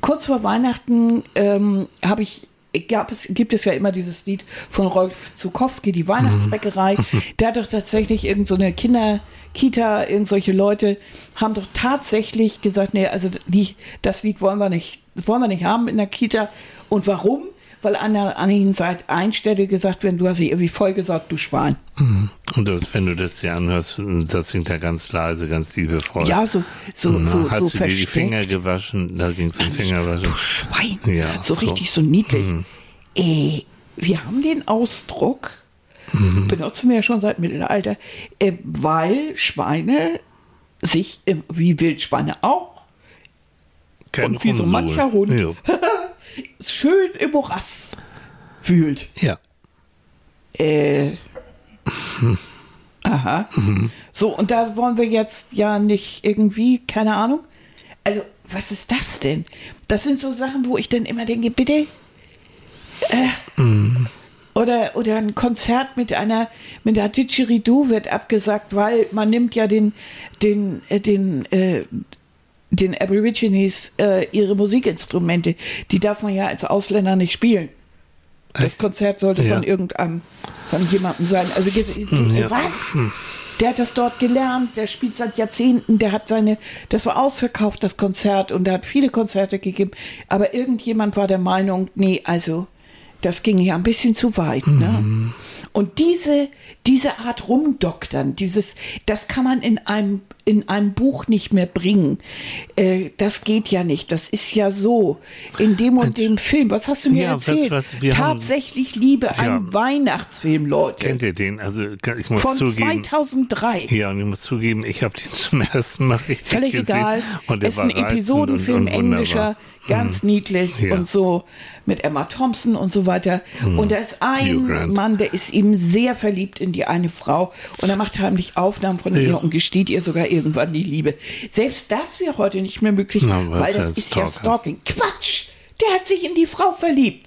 kurz vor Weihnachten ähm, habe ich gab es, gibt es ja immer dieses Lied von Rolf Zukowski, die Weihnachtsbäckerei. Der hat doch tatsächlich irgend so eine Kinderkita, irgendwelche Leute haben doch tatsächlich gesagt, nee, also die, das Lied wollen wir nicht, wollen wir nicht haben in der Kita. Und warum? Weil an, der, seit Einstelle gesagt werden, du hast sie irgendwie vollgesaugt, du Schwein. Und das, wenn du das dir anhörst, das singt ja ganz leise, ganz liebevoll. Ja, so, so, Na, so, hast so du dir die. Finger gewaschen? Da ging es um Fingerwaschen. Du Schwein. Ja, so, so. Mhm. richtig so niedlich. Äh, wir haben den Ausdruck, Mhm. benutzen wir ja schon seit Mittelalter, äh, weil Schweine sich, äh, wie Wildschweine auch, Kein und wie so mancher Hund. Ja. schön im Morass wühlt. ja. Äh, aha. Mhm. So, und da wollen wir jetzt ja nicht irgendwie, keine Ahnung. Also, was ist das denn? Das sind so Sachen, wo ich dann immer denke, bitte. Äh, Mhm. Oder, oder ein Konzert mit einer, mit einer Didgeridoo wird abgesagt, weil man nimmt ja den, den, äh, den, äh, den Aborigines äh, ihre Musikinstrumente. Die darf man ja als Ausländer nicht spielen. Das? Konzert sollte Ja. von irgendeinem, von jemandem sein. Also die, ja. was? Der hat das dort gelernt, der spielt seit Jahrzehnten, der hat seine, das war ausverkauft, das Konzert, und er hat viele Konzerte gegeben. Aber irgendjemand war der Meinung, nee, also, das ging ja ein bisschen zu weit, ne? Und diese, diese Art rumdoktern, dieses, das kann man in einem, in einem Buch nicht mehr bringen. Äh, das geht ja nicht. Das ist ja so. In dem und dem Film. Was hast du mir Ja, was- erzählt? was- haben- Tatsächlich Liebe, ein Ja. Weihnachtsfilm, Leute. Kennt ihr den? Also ich muss Von zugeben. 2003. Ja, und ich muss zugeben, ich habe den zum ersten Mal richtig Völlig gesehen. egal. Und der ist ein Episodenfilm englischer, ganz niedlich Ja. und so mit Emma Thompson und so weiter. Und da ist ein. Mann, der ist ihm sehr verliebt in die eine Frau und er macht heimlich Aufnahmen von Ja. ihr und gesteht ihr sogar irgendwann die Liebe. Selbst das wäre heute nicht mehr möglich, Na, weil das ja ist ja Stalker? Stalking. Quatsch! Der hat sich in die Frau verliebt.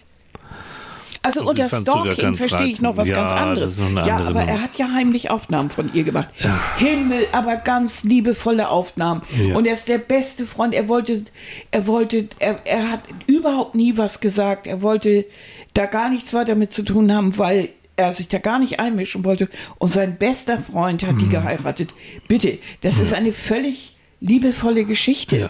Also Und unter Stalking ganz verstehe ich noch was ganz Ja, das anderes. ja, aber er Nummer. hat ja heimlich Aufnahmen von ihr gemacht. Himmel, aber ganz liebevolle Aufnahmen. Ja. Und er ist der beste Freund. Er wollte, er wollte, er, er hat überhaupt nie was gesagt. Er wollte da gar nichts weiter mit zu tun haben, weil er sich da gar nicht einmischen wollte. Und sein bester Freund hat Mhm. die geheiratet. Bitte, das ist eine völlig liebevolle Geschichte. Ja.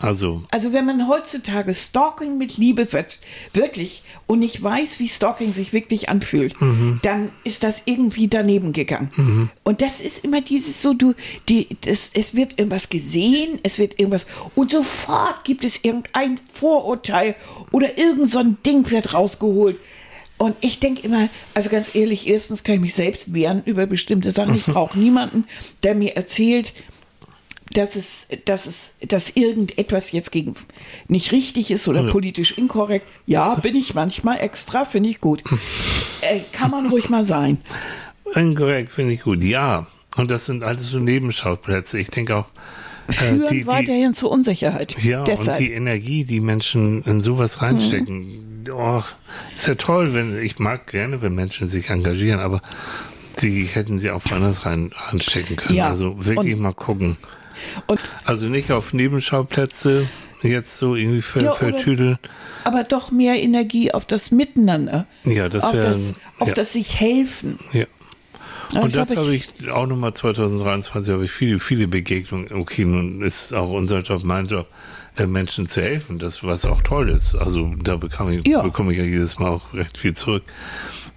Also, Also wenn man heutzutage Stalking mit Liebe wird, wirklich, und nicht weiß, wie Stalking sich wirklich anfühlt, dann ist das irgendwie daneben gegangen. Und das ist immer dieses so, du, die, das, es wird irgendwas gesehen, es wird irgendwas, und sofort gibt es irgendein Vorurteil oder irgend so ein Ding wird rausgeholt. Und ich denke immer, also ganz ehrlich, erstens kann ich mich selbst wehren über bestimmte Sachen. Ich brauche niemanden, der mir erzählt, dass es, dass es, dass irgendetwas jetzt gegen nicht richtig ist oder Ja. politisch inkorrekt. Ja, bin ich manchmal extra, finde ich gut. äh, kann man ruhig mal sein. inkorrekt finde ich gut. Ja. Und das sind alles so Nebenschauplätze. Ich denke auch, äh, Führen die, die, weiterhin zur Unsicherheit. ja, Deshalb. und die Energie, die Menschen in sowas reinstecken. Oh, ist ja toll, wenn, ich mag gerne, wenn Menschen sich engagieren, aber die hätten sie auch woanders rein, reinstecken können. Ja, Also wirklich und- mal gucken. Und, Also nicht auf Nebenschauplätze jetzt so irgendwie ver Ja, vertüdeln. aber doch mehr Energie auf das Miteinander. Ja, das auf wär- das, auf ja. das sich helfen. Ja. Und das hab habe ich auch nochmal 2023 habe ich viele, viele Begegnungen Kino und ist auch unser Job, mein Job, äh, Menschen zu helfen, das was auch toll ist. Also da bekam ich, Ja. bekomme ich ja jedes Mal auch recht viel zurück.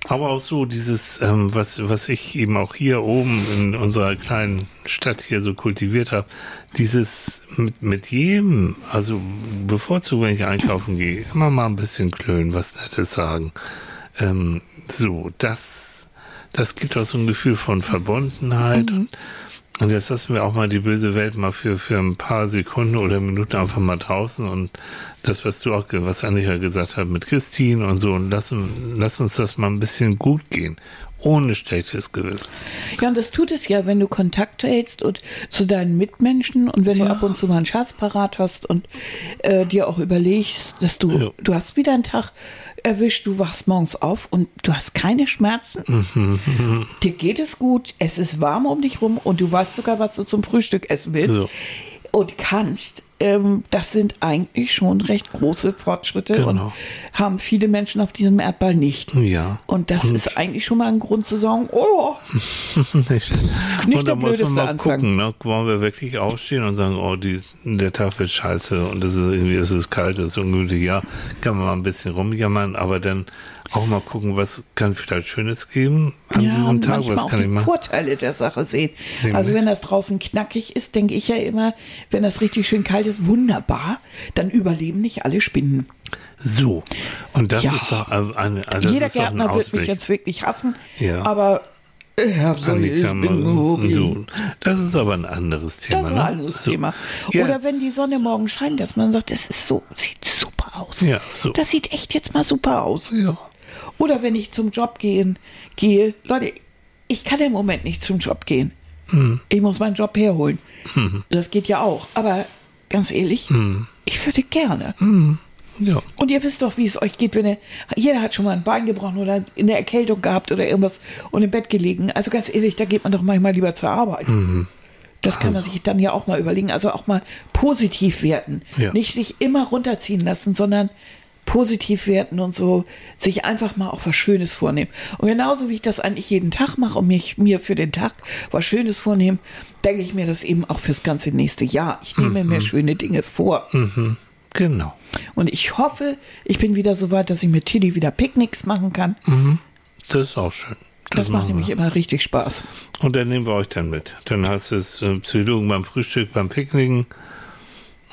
Aber auch so dieses, ähm, was, was ich eben auch hier oben in unserer kleinen Stadt hier so kultiviert habe, dieses mit, mit jedem, also bevorzugt, wenn ich einkaufen gehe, immer mal ein bisschen klönen, was Nettes sagen. Ähm, so, das, das gibt auch so ein Gefühl von Verbundenheit. Und, und jetzt lassen wir auch mal die böse Welt mal für, für ein paar Sekunden oder Minuten einfach mal draußen. Und das, was du auch, was Annika gesagt hat mit Christine und so, und lass, lass uns das mal ein bisschen gut gehen. Ohne schlechtes Gewissen. Ja, und das tut es ja, wenn du Kontakt hältst und zu deinen Mitmenschen und wenn du ab und zu mal einen Schatz parat hast und äh, dir auch überlegst, dass du, Ja. du hast wieder einen Tag erwischt, du wachst morgens auf und du hast keine Schmerzen. Dir geht es gut, es ist warm um dich rum und du weißt sogar, was du zum Frühstück essen willst So. und kannst ähm, das sind eigentlich schon recht große Fortschritte Genau. und haben viele Menschen auf diesem Erdball nicht. Ja. Und das ist eigentlich schon mal ein Grund zu sagen, oh, nicht. Nicht und der da muss man blödeste mal Anfang. gucken, ne? wollen wir wirklich aufstehen und sagen, oh, die, der Tag wird scheiße und es ist irgendwie, es ist kalt, es ist ungemütlich, ja, kann man mal ein bisschen rumjammern, aber dann auch mal gucken, was kann vielleicht Schönes geben an ja, diesem Tag, was auch kann die ich machen? Vorteile der Sache sehen. Nämlich? Also wenn das draußen knackig ist, denke ich ja immer, wenn das richtig schön kalt ist, wunderbar, dann überleben nicht alle Spinnen. So, und das Ja. ist doch eine, also das Jeder ist doch ein Gärtner wird mich jetzt wirklich hassen, Ja. aber ich habe so so. Das ist aber ein anderes Thema. Das ist ein ne? anderes So. Thema. Jetzt. Oder wenn die Sonne morgen scheint, dass man sagt, das ist so, sieht super aus. Ja, so. Das sieht echt jetzt mal super aus. Ja. Oder wenn ich zum Job gehen, gehe, Leute, ich kann im Moment nicht zum Job gehen. Hm. Ich muss meinen Job herholen. Das geht ja auch. Aber ganz ehrlich, Hm. ich würde gerne. Ja. Und ihr wisst doch, wie es euch geht, wenn ihr, jeder hat schon mal ein Bein gebrochen oder in der Erkältung gehabt oder irgendwas und im Bett gelegen. Also ganz ehrlich, da geht man doch manchmal lieber zur Arbeit. Das kann man sich dann ja auch mal überlegen. Also auch mal positiv werten. Ja. Nicht sich immer runterziehen lassen, sondern positiv werten und so sich einfach mal auch was Schönes vornehmen. Und genauso wie ich das eigentlich jeden Tag mache und mich mir für den Tag was Schönes vornehmen, denke ich mir das eben auch fürs ganze nächste Jahr. Ich nehme mir schöne Dinge vor. Genau. Und ich hoffe, ich bin wieder so weit, dass ich mit Tilly wieder Picknicks machen kann. Das ist auch schön. Das, macht machen nämlich wir. immer richtig Spaß. Und dann nehmen wir euch dann mit. Dann heißt es äh, Psychologen beim Frühstück, beim Picknicken.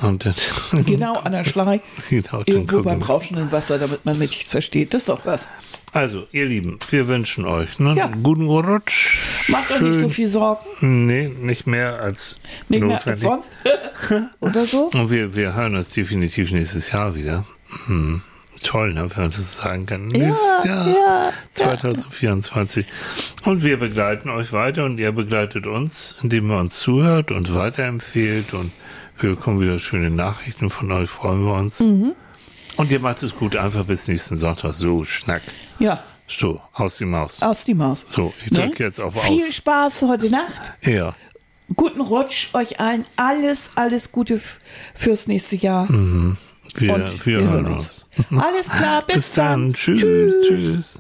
Und dann, Genau an der Schlei. Genau, Irgendwo beim rauschenden Wasser, damit man mich versteht. Das ist doch was. Also, ihr Lieben, wir wünschen euch ne, Ja. guten Rutsch. Macht euch nicht so viel Sorgen. Nee, nicht mehr als Nicht mehr als notwendig. sonst. Oder so. Und wir, wir hören uns definitiv nächstes Jahr wieder. Hm. Toll, ne, wenn man das sagen kann. nächstes Jahr, ja, 2024. Und wir begleiten euch weiter und ihr begleitet uns, indem ihr uns zuhört und weiterempfehlt. Und wir bekommen wieder schöne Nachrichten von euch, freuen wir uns. Mhm. Und ihr macht es gut, einfach bis nächsten Sonntag. So, Schnack. Ja, So, aus die Maus. aus die Maus. So, ich drücke jetzt auf Viel Aus. Spaß heute Nacht. Ja, Guten Rutsch euch allen. Alles, alles Gute fürs nächste Jahr. Wir, Und wir hören uns. Alles klar, bis, Bis dann. Tschüss. Tschüss.